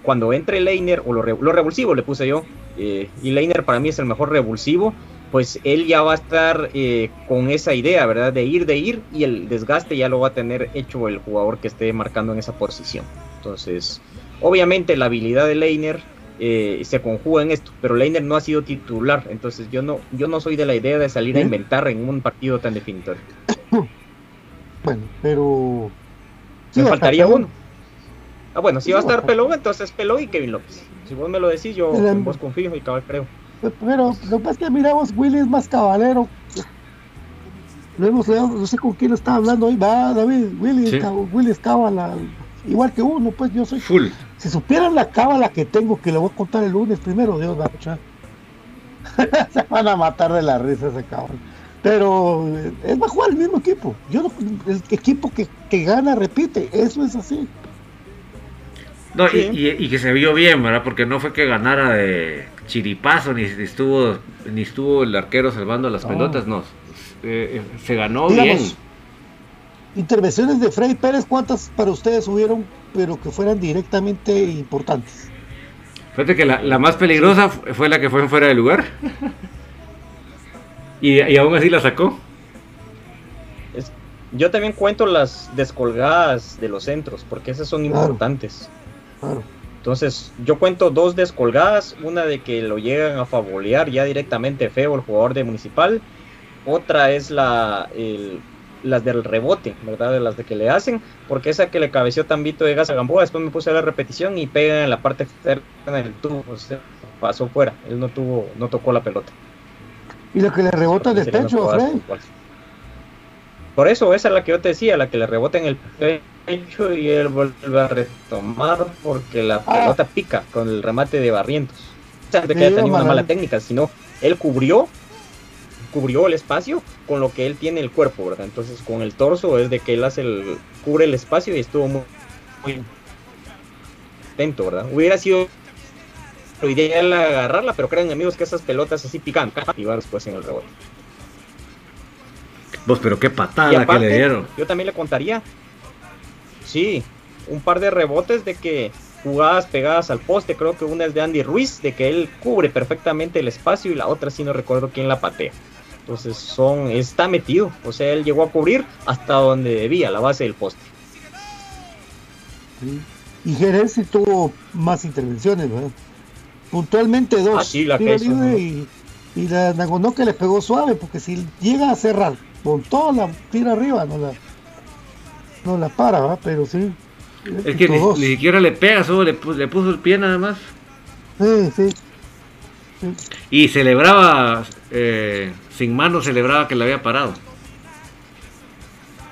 cuando entre Leiner, o lo revulsivo le puse yo, eh, y Leiner para mí es el mejor revulsivo, pues él ya va a estar eh, con esa idea, ¿verdad? De ir, de ir, y el desgaste ya lo va a tener hecho el jugador que esté marcando en esa posición. Entonces, obviamente la habilidad de Leiner eh, se conjuga en esto, pero Leiner no ha sido titular, entonces yo no, yo no soy de la idea de salir a inventar en un partido tan definitorio. Bueno, pero. Me faltaría uno. Ah, bueno, si Sí, va a estar. Pelón, entonces Pelón y Kevin López. Si vos me lo decís, yo en vos confío y cabal creo. Pero lo que pasa es que miramos, Willy es más caballero. Lo hemos leído, no sé con quién estaba hablando hoy, va David, Willy, Sí. Willy es cábala, igual que uno, pues yo soy. Full. Si supieran la cábala que tengo, que le voy a contar el lunes primero, Dios va a escuchar. Se van a matar de la risa ese cabrón. Pero eh, es va a jugar el mismo equipo. Yo no- el equipo que, que gana repite, eso es así. No, Sí. y, y- y que se vio bien, ¿verdad? Porque no fue que ganara de chiripazo, ni estuvo, ni estuvo el arquero salvando las No. pelotas, no. Eh, eh, se ganó Digamos, bien. Intervenciones de Freddy Pérez, ¿cuántas para ustedes hubieron, pero que fueran directamente importantes? Fíjate que la, la más peligrosa fu- fue la que fue en fuera de lugar. y, y aún así la sacó. Es- yo también cuento las descolgadas de los centros, porque esas son Claro. importantes. Claro. Entonces, yo cuento dos descolgadas, una de que lo llegan a favolear ya directamente feo el jugador de Municipal, otra es la el- las del rebote, ¿verdad? De las de que le hacen, porque esa que le cabeció Tambito de Gaza Gamboa, después me puse a la repetición y pega en la parte externa del tubo, o sea, pasó fuera, él no tuvo, no tocó la pelota. Y lo que le rebota de Sería una pecho Por eso, esa es la que yo te decía, la que le rebota en el pecho y él vuelve a retomar porque la Ah. pelota pica con el remate de Barrientos. O sea, de que haya tenido una mala técnica, sino él cubrió, cubrió el espacio con lo que él tiene el cuerpo, ¿verdad? Entonces con el torso es de que él hace el, cubre el espacio y estuvo muy, muy atento, ¿verdad? Hubiera sido lo ideal agarrarla, pero crean amigos que esas pelotas así pican y va después en el rebote. Vos, pero qué patada que le dieron. Yo también le contaría. Sí, un par de rebotes de que jugadas pegadas al poste, creo que una es de Andy Ruiz, de que él cubre perfectamente el espacio y la otra sí no recuerdo quién la patea. Entonces son, está metido, o sea, él llegó a cubrir hasta donde debía, la base del poste. Y Jerez sí tuvo más intervenciones, ¿verdad? Puntualmente dos. Ah, sí, la que hizo, ¿no? y, y la Nagonó que le pegó suave, porque si llega a cerrar con toda la tira arriba, no la, no la para, ¿verdad? Pero sí. Es que ni, ni siquiera le pega, solo le, le puso el pie nada más. Sí, sí. Y celebraba, eh, sin mano celebraba que le había parado.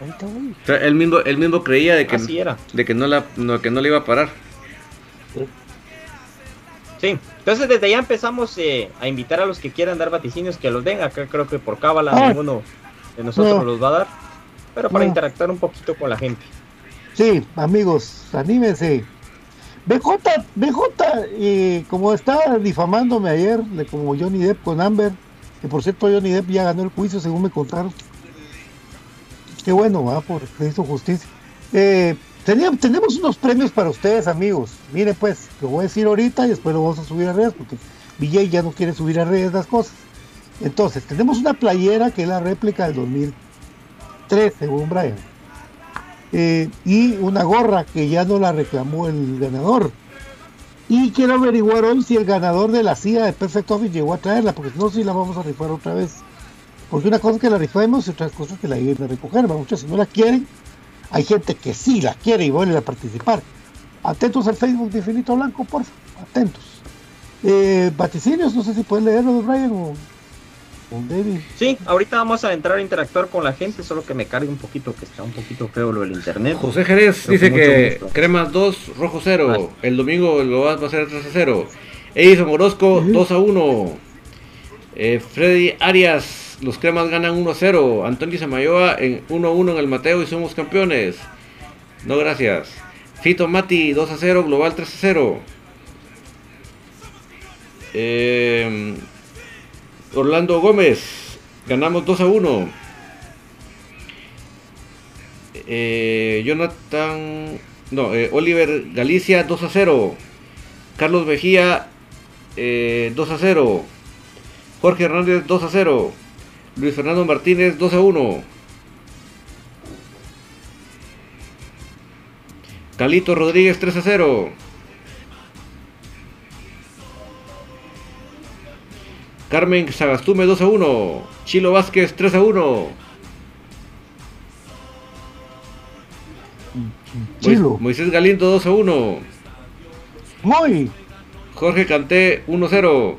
Ahí está, güey. O sea, él mismo, él mismo creía de que, Así era. de que no la, no, que no le iba a parar. Sí, entonces desde ya empezamos eh, a invitar a los que quieran dar vaticinios que los den. Acá creo que por cábala Ah. ninguno de nosotros No. los va a dar. Pero para No. interactuar un poquito con la gente. Sí, amigos, anímense. BJ, BJ, y como estaba difamándome ayer, de como Johnny Depp con Amber, que por cierto Johnny Depp ya ganó el juicio según me contaron. Qué bueno, va, porque hizo justicia. Eh, tenía- tenemos unos premios para ustedes, amigos. Miren, pues, lo voy a decir ahorita y después lo vamos a subir a redes, porque VJ ya no quiere subir a redes las cosas. Entonces, tenemos una playera que es la réplica del 2003, según Brian. Eh, y una gorra que ya no la reclamó el ganador. Y quiero averiguar hoy si el ganador de la CIA de Perfect Office llegó a traerla, porque si no, sí la vamos a rifar otra vez. Porque una cosa es que la rifemos y otra cosa es que la lleguen a recoger. ¿va? Muchos si no la quieren, hay gente que sí la quiere y vuelve a participar. Atentos al Facebook de Infinito Blanco, por favor, atentos. Eh, vaticinios, no sé si pueden leerlo Brian o, Sí, ahorita vamos a entrar a interactuar con la gente, solo que me cargue un poquito, que está un poquito feo lo del internet. José Jerez Pero dice que gusto. cremas 2, rojo 0. Vale. El domingo lo va va a ser 3 a 0. Edison Orozco 2 a 1. Eh, Freddy Arias, los cremas ganan 1 a 0. Antonio Samayoa en 1 a 1 en el Mateo y somos campeones. No, gracias. Fito Mati 2 a 0, Global 3 a 0. Eh, Orlando Gómez, ganamos 2 a 1. Eh, Jonathan, no, eh, Oliver Galicia 2 a 0. Carlos Mejía eh, 2 a 0. Jorge Hernández 2 a 0. Luis Fernando Martínez 2 a 1. Calito Rodríguez 3 a 0. Carmen Sagastume 2 a 1. Chilo Vázquez 3 a 1. Chilo. Moisés Galindo 2 a 1. Muy. Jorge Canté 1 a 0.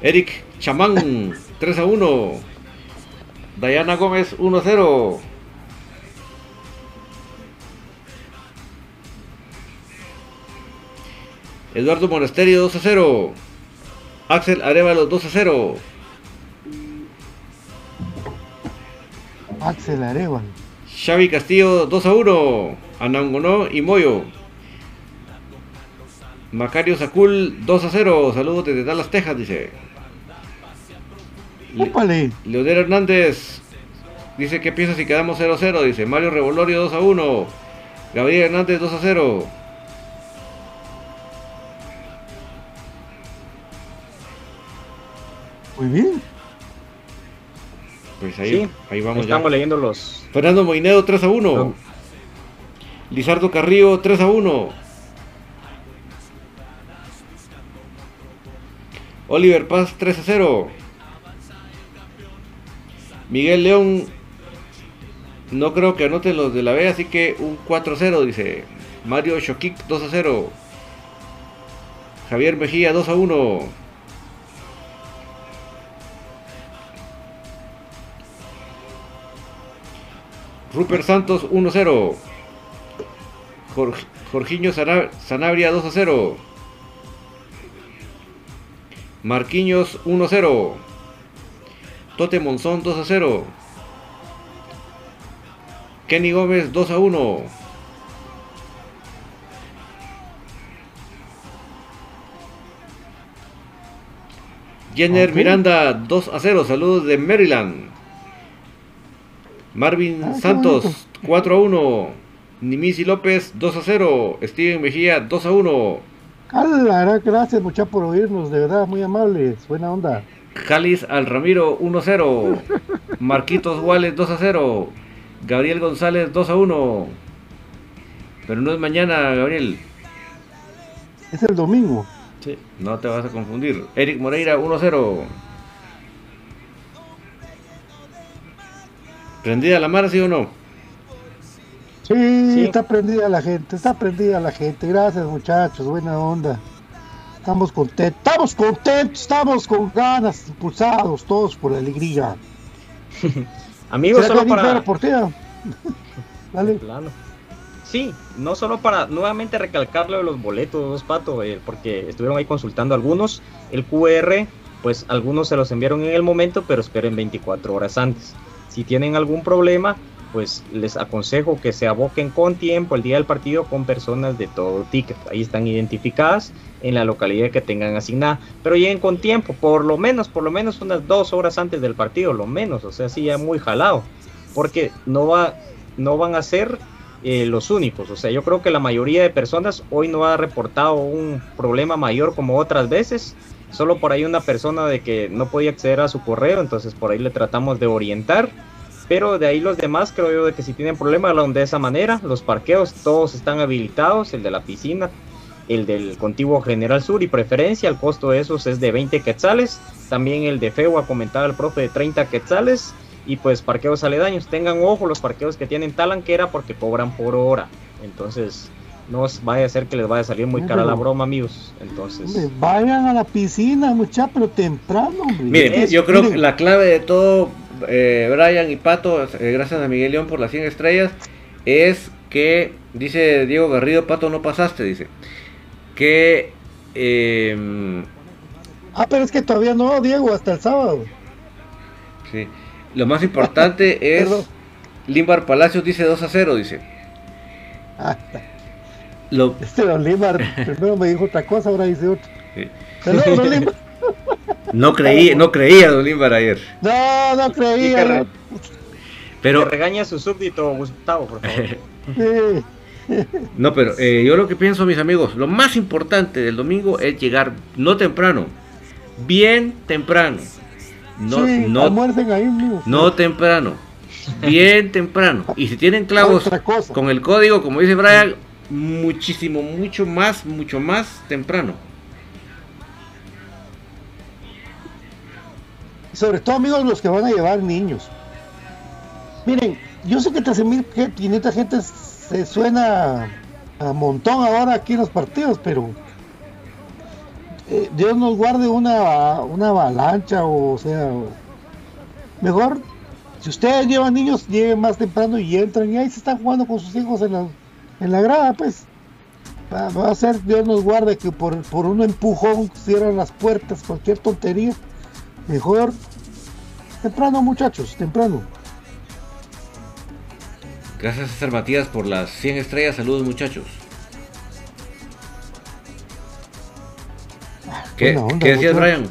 Eric Chamán 3 a 1. Dayana Gómez 1 a 0. Eduardo Monasterio 2 a 0. Axel Arevalo 2 a 0. Axel Arevalo. Xavi Castillo 2 a 1. Anangonó y Moyo. Macario Sacul 2 a 0. Saludos desde Dallas, Texas, dice. Le-. Leonel Hernández dice que piensa si quedamos 0 a 0. Dice Mario Revolorio 2 a 1. Gabriel Hernández 2 a 0. Muy bien. Pues ahí, Sí, ahí vamos Estamos ya. leyendo los. Fernando Moinedo 3 a 1. No. Lizardo Carrillo 3 a 1. Oliver Paz 3 a 0. Miguel León no creo que anoten los de la B, así que un 4 a 0 dice. Mario Shokik 2 a 0. Javier Mejía 2 a 1. Rupert Santos 1 a 0. Jorge, Jorginho Sana- Sanabria 2 a 0. Marquinhos 1 a 0. Tote Monzón 2 a 0. Kenny Gómez 2 a 1. Jenner. Miranda 2 a 0. Saludos de Maryland. Marvin Ah, Santos bonito. 4 a 1. Nimisi López 2 a 0. Steven Mejía 2 a 1. Ala, gracias muchachos por oírnos, de verdad, muy amables, buena onda. Jalis al Ramiro 1 a 0. Marquitos Wales 2 a 0. Gabriel González 2 a 1. Pero no es mañana, Gabriel. Es el domingo. Sí. No te vas a confundir. Eric Moreira 1 a 0. ¿Prendida la mar, sí o no? Sí, Sí. está prendida la gente, está prendida la gente. Gracias muchachos, buena onda. Estamos contentos, estamos contentos, estamos con ganas, impulsados todos por la alegría. Amigos, ¿Será solo para. la portera? Dale. Plano. Sí, no solo para nuevamente recalcarle los boletos, Pato, eh, porque estuvieron ahí consultando algunos. El QR, pues algunos se los enviaron en el momento, pero esperen 24 horas antes. Si tienen algún problema, pues les aconsejo que se aboquen con tiempo el día del partido con personas de todo ticket. Ahí están identificadas en la localidad que tengan asignada. Pero lleguen con tiempo, por lo menos, por lo menos unas dos horas antes del partido, lo menos. O sea, sí, ya muy jalado. Porque no, va, no van a ser eh, los únicos. O sea, yo creo que la mayoría de personas hoy no ha reportado un problema mayor como otras veces. Solo por ahí una persona de que no podía acceder a su correo, entonces por ahí le tratamos de orientar pero de ahí los demás creo yo de que si tienen problemas hablan de esa manera. Los parqueos todos están habilitados, el de la piscina, el del contiguo General Sur y preferencia, el costo de esos es de 20 quetzales. También el de Feo ha comentado el profe de 30 quetzales. Y pues parqueos aledaños, tengan ojo los parqueos que tienen talanquera porque cobran por hora. Entonces, no vaya a ser que les vaya a salir muy cara la broma, amigos. Entonces, vayan a la piscina, muchachos, pero temprano, hombre. Miren, yo creo que la clave de todo eh, Brian y Pato, eh, gracias a Miguel León por las 100 estrellas, es que, dice Diego Garrido, Pato no pasaste, dice, que... Em, ah, pero es que todavía no, Diego, hasta el sábado. Sí, lo más importante es... Limbar Palacios dice 2 a 0, dice. Ah, lo... Este don Limbar primero me dijo otra cosa, ahora dice otra. No creí, no creía Don Limbar ayer. No, no creía. Pero regaña a su súbdito Gustavo, por favor. No, pero eh, yo lo que pienso, mis amigos, lo más importante del domingo es llegar no temprano, bien temprano. No, no, ahí, no temprano, bien temprano. Y si tienen clavos con el código, como dice Brian, muchísimo, mucho más, mucho más temprano. sobre todo, amigos, los que van a llevar niños. Miren, yo sé que 13.500 gente se suena a montón ahora aquí en los partidos, pero eh, Dios nos guarde una, una avalancha, o, sea, mejor, si ustedes llevan niños, lleguen más temprano y entran y ahí se están jugando con sus hijos en la, en la grada, pues. Va, a ser, Dios nos guarde que por, por un empujón cierran las puertas, cualquier tontería. Mejor temprano, muchachos, temprano. Gracias César Matías por las 100 estrellas. Saludos, muchachos. ¿Qué, ¿qué decías, Brian?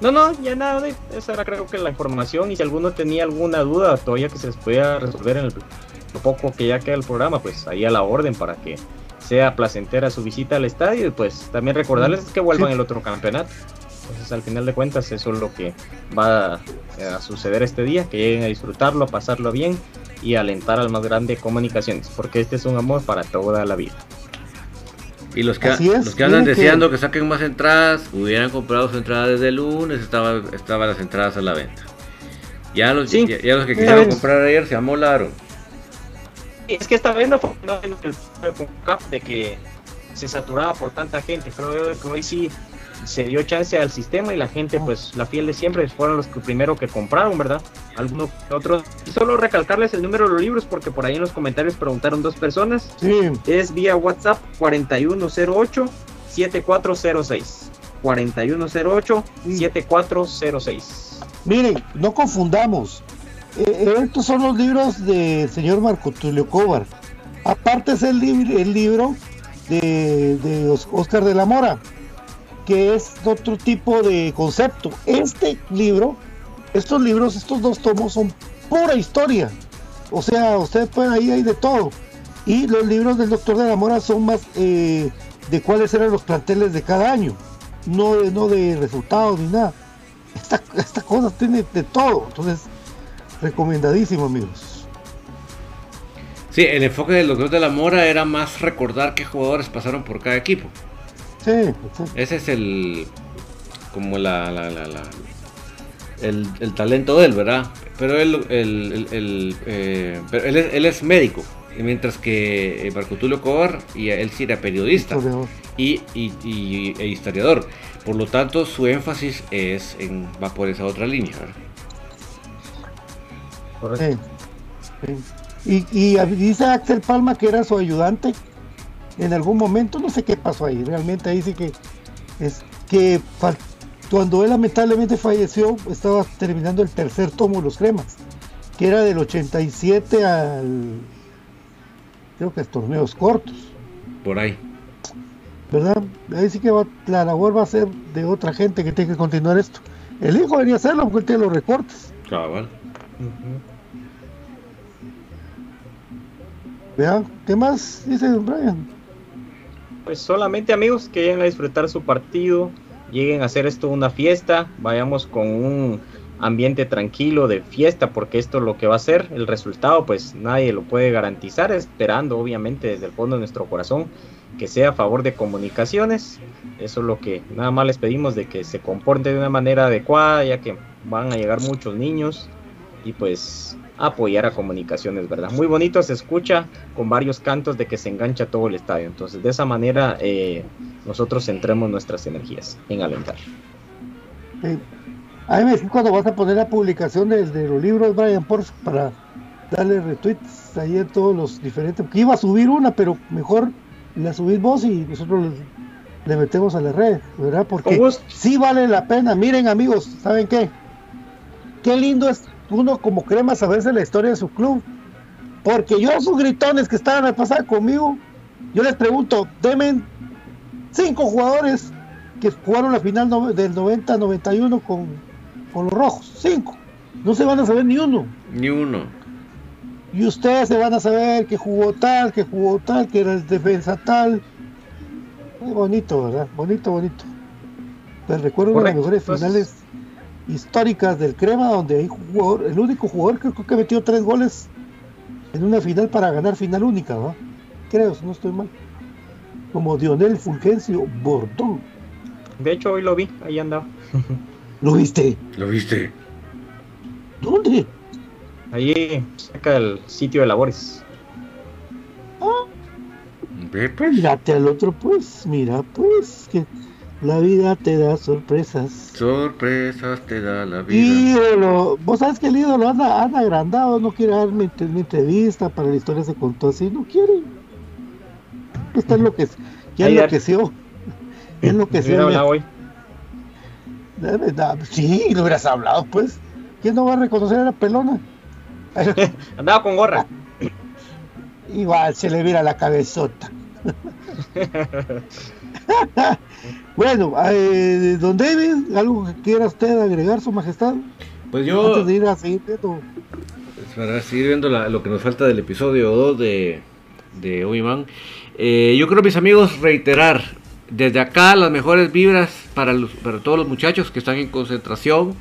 No, no, ya nada, de, esa era creo que la información y si alguno tenía alguna duda todavía que se les pueda resolver en el poco que ya queda el programa, pues ahí a la orden para que sea placentera su visita al estadio y pues también recordarles que vuelvan el otro campeonato. Entonces, al final de cuentas, eso es lo que va a, suceder este día, que lleguen a disfrutarlo, a pasarlo bien y alentar al más grande comunicaciones, porque este es un amor para toda la vida. Y los que, los que andan deseando que... saquen más entradas, hubieran comprado sus entradas desde el lunes, estaban estaba las entradas a la venta. Ya los, ya, los que quisieron comprar ayer se amolaron. Es que esta vez no fue el de que se saturaba por tanta gente. Creo que hoy sí se dio chance al sistema y la gente, pues la fiel de siempre, fueron los que primero que compraron, ¿verdad? Algunos otros. Y solo recalcarles el número de los libros, porque por ahí en los comentarios preguntaron dos personas. Sí. Es vía WhatsApp 4108-7406. 4108-7406. Miren, no confundamos. Eh, estos son los libros del señor Marco Tulio Cobar. Aparte es el, el libro de, de Oscar de la Mora que es otro tipo de concepto. Este libro, estos libros, estos dos tomos son pura historia. O sea, ustedes pueden ahí hay de todo. Y los libros del Doctor de la Mora son más eh, de cuáles eran los planteles de cada año, no de, no de resultados ni nada. Esta, esta cosa tiene de todo, entonces recomendadísimo amigos. Sí, el enfoque del Doctor de la Mora era más recordar qué jugadores pasaron por cada equipo. Ese es el. Como la. la, la, el, el, talento de él, ¿verdad? Pero él, el, el, eh, pero él, es, él es médico. Mientras que Marco Tulio Cobar, y él sí era periodista y, y, y, e historiador. Por lo tanto, su énfasis es en, va por esa otra línea. ¿verdad? Correcto. Y, y dice Axel Palma que era su ayudante en algún momento, no sé qué pasó ahí, realmente ahí sí que es que cuando él lamentablemente falleció estaba terminando el tercer tomo de los cremas, que era del 87 al creo que es torneos cortos, Por ahí. ¿verdad? Ahí sí que va- la labor va a ser de otra gente que tiene que continuar esto. El hijo debería hacerlo porque él tiene los recortes. Cabal. Vean, ¿qué más dice Brian? Pues solamente amigos que lleguen a disfrutar su partido, lleguen a hacer esto una fiesta, vayamos con un ambiente tranquilo de fiesta, porque esto es lo que va a ser, el resultado pues nadie lo puede garantizar, esperando obviamente desde el fondo de nuestro corazón que sea a favor de comunicaciones, eso es lo que nada más les pedimos de que se comporten de una manera adecuada, ya que van a llegar muchos niños y pues apoyar a comunicaciones, ¿verdad? Muy bonito se escucha con varios cantos de que se engancha todo el estadio. Entonces, de esa manera, eh, nosotros centremos nuestras energías en alentar. Eh, ahí me decís cuando vas a poner la publicación de, de los libros, Brian, por para darle retweets ahí en todos los diferentes. Que iba a subir una, pero mejor la subís vos y nosotros le, metemos a la red, ¿verdad? Porque sí vale la pena. Miren, amigos, ¿saben qué? Qué lindo es uno como crema saberse la historia de su club. Porque yo, sus gritones que estaban a pasar conmigo, yo les pregunto, denme cinco jugadores que jugaron la final no- del 90-91 con, con los rojos. Cinco. No se van a saber ni uno. Ni uno. Y ustedes se van a saber que jugó tal, que jugó tal, que era el defensa tal. Muy bonito, ¿verdad? Bonito, bonito. Les recuerdo una de las Correcto. mejores finales históricas del Crema, donde hay jugador, el único jugador que creo que metió tres goles en una final para ganar final única, ¿no? Creo, si no estoy mal. Como Dionel Fulgencio Bordón. De hecho, hoy lo vi, ahí andaba. ¿Lo viste? ¿Lo viste? ¿Dónde? Ahí cerca del sitio de labores. Ve pues. Mírate al otro, pues, mira, pues, que la vida te da sorpresas. Sorpresas te da la vida. Ídolo, vos sabes que el ídolo anda, anda agrandado, no quiere darme ent- una entrevista para la historia se contó así, no quiere. Está en lo que ya enloqueció. Enloqueció. Hubiera ya. hoy. De verdad, Sí, lo hubieras hablado, pues. ¿Quién no va a reconocer a la pelona? Andaba con gorra. Igual se le vira la cabezota. bueno, eh, don David, ¿algo que quiera usted agregar, su majestad? Pues yo, Antes de ir a seguir viendo. para seguir viendo la- lo que nos falta del episodio 2 de, de Obi-Wan, eh, yo creo, mis amigos, reiterar desde acá las mejores vibras para, los- para todos los muchachos que están en concentración,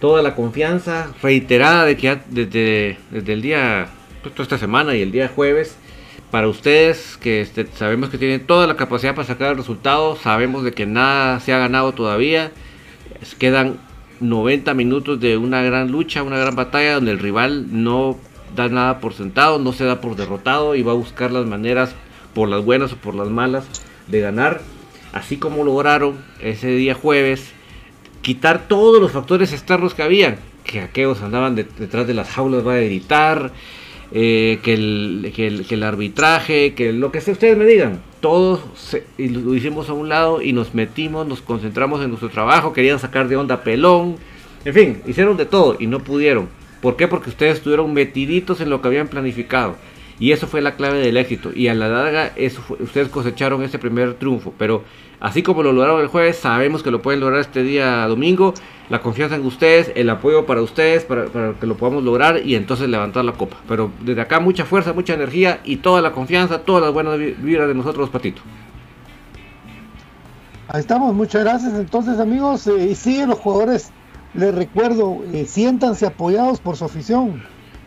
toda la confianza reiterada de que desde, desde el día, pues, toda esta semana y el día jueves, para ustedes que este, sabemos que tienen toda la capacidad para sacar el resultado, sabemos de que nada se ha ganado todavía, quedan 90 minutos de una gran lucha, una gran batalla donde el rival no da nada por sentado, no se da por derrotado y va a buscar las maneras por las buenas o por las malas de ganar, así como lograron ese día jueves quitar todos los factores externos que habían, que aquellos andaban de- detrás de las jaulas va a gritar, eh, que, el, que, el, que el arbitraje, que lo que sea ustedes me digan, todos se- lo hicimos a un lado y nos metimos, nos concentramos en nuestro trabajo, querían sacar de onda pelón, en fin, hicieron de todo y no pudieron. ¿Por qué? Porque ustedes estuvieron metiditos en lo que habían planificado. Y eso fue la clave del éxito. Y a la larga, eso fue- ustedes cosecharon ese primer triunfo. Pero así como lo lograron el jueves, sabemos que lo pueden lograr este día domingo. La confianza en ustedes, el apoyo para ustedes, para, para que lo podamos lograr y entonces levantar la copa. Pero desde acá mucha fuerza, mucha energía y toda la confianza, todas las buenas vi- vibras de nosotros, los patitos. Ahí estamos, muchas gracias. Entonces, amigos, eh, y sí, los jugadores, les recuerdo, eh, siéntanse apoyados por su afición.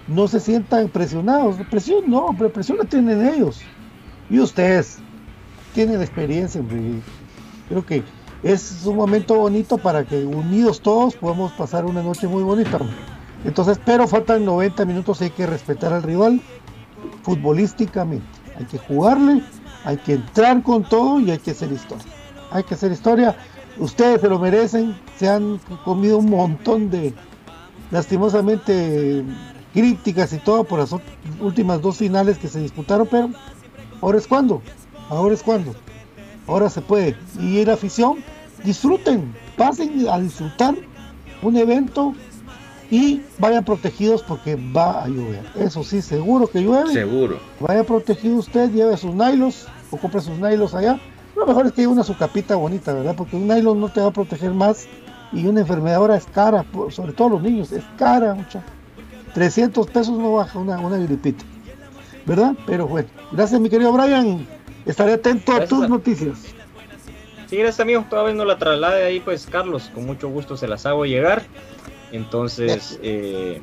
No se sientan presionados. Presión no, pero presión la tienen ellos. Y ustedes tienen experiencia, Creo que es un momento bonito para que unidos todos podamos pasar una noche muy bonita. Entonces, pero faltan 90 minutos, hay que respetar al rival futbolísticamente. Hay que jugarle, hay que entrar con todo y hay que hacer historia. Hay que hacer historia. Ustedes se lo merecen. Se han comido un montón de, lastimosamente, críticas y todo por las últimas dos finales que se disputaron, pero ahora es cuando, ahora es cuando, ahora se puede. Y la afición, disfruten, pasen a disfrutar un evento y vayan protegidos porque va a llover. Eso sí, seguro que llueve. Seguro. Vaya protegido usted, lleve sus nylos o compre sus nylos allá. Lo mejor es que lleve una su capita bonita, ¿verdad? Porque un nylon no te va a proteger más y una enfermedad ahora es cara, sobre todo los niños, es cara, mucha. 300 pesos no baja una, una gripita, ¿verdad? Pero bueno, gracias mi querido Brian. Estaré atento a Gracias tus a- noticias. Sí, gracias amigo. Todavía no la traslade ahí, pues Carlos, con mucho gusto se las hago llegar. Entonces, eh,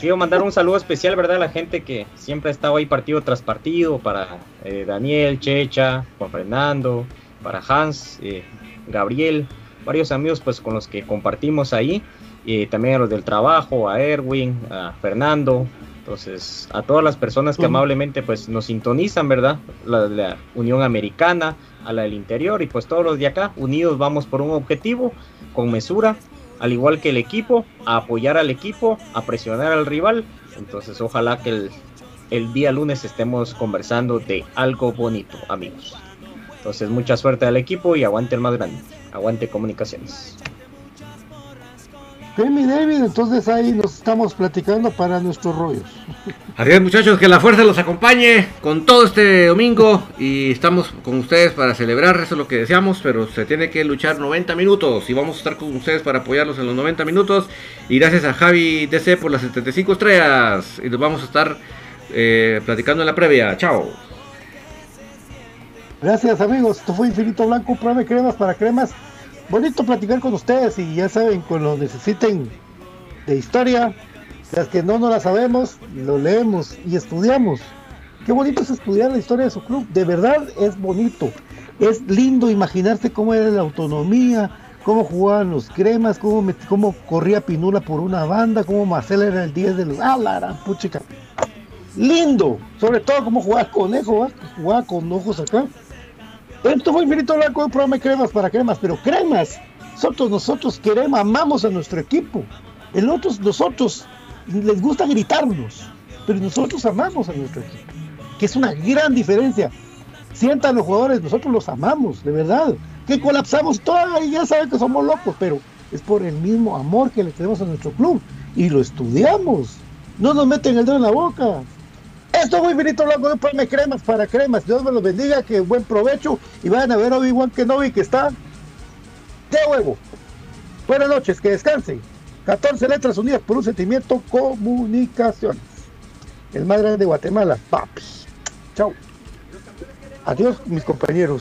quiero mandar un saludo especial, ¿verdad? A la gente que siempre ha estado ahí partido tras partido, para eh, Daniel, Checha, Juan Fernando, para Hans, eh, Gabriel, varios amigos pues con los que compartimos ahí. Y también a los del trabajo, a Erwin, a Fernando, entonces, a todas las personas que amablemente pues nos sintonizan, ¿verdad? La, la Unión Americana, a la del interior y pues todos los de acá, unidos vamos por un objetivo, con mesura, al igual que el equipo, a apoyar al equipo, a presionar al rival. Entonces, ojalá que el, el día lunes estemos conversando de algo bonito, amigos. Entonces, mucha suerte al equipo y aguante el más grande. Aguante comunicaciones. Ok, mi David, entonces ahí nos estamos platicando para nuestros rollos. Así es, muchachos, que la fuerza los acompañe con todo este domingo y estamos con ustedes para celebrar, eso es lo que deseamos, pero se tiene que luchar 90 minutos y vamos a estar con ustedes para apoyarlos en los 90 minutos y gracias a Javi DC por las 75 estrellas y nos vamos a estar eh, platicando en la previa, chao. Gracias amigos, esto fue Infinito Blanco, prueba de cremas para cremas. Bonito platicar con ustedes y ya saben, cuando necesiten de historia, las que no no la sabemos, lo leemos y estudiamos. Qué bonito es estudiar la historia de su club, de verdad es bonito. Es lindo imaginarse cómo era la autonomía, cómo jugaban los cremas, cómo, cómo corría Pinula por una banda, cómo Marcela era el 10 de los... ¡Ah, la puchica! Lindo, sobre todo cómo jugaba Conejo, ¿va? jugaba con ojos acá. Esto fue Infinito Blanco, un programa de cremas para cremas, pero cremas, nosotros, nosotros queremos, amamos a nuestro equipo. El otros, nosotros, les gusta gritarnos, pero nosotros amamos a nuestro equipo, que es una gran diferencia. Sientan los jugadores, nosotros los amamos, de verdad. Que colapsamos todo y ya saben que somos locos, pero es por el mismo amor que le tenemos a nuestro club y lo estudiamos. No nos meten el dedo en la boca. Esto fue Infinito Blanco de Ponme Cremas para Cremas. Dios me los bendiga, que buen provecho. Y vayan a ver Obi-Wan Kenobi que está de huevo. Buenas noches, que descansen. 14 letras unidas por un sentimiento, comunicaciones. El más grande de Guatemala, papi. Chao. Adiós, mis compañeros.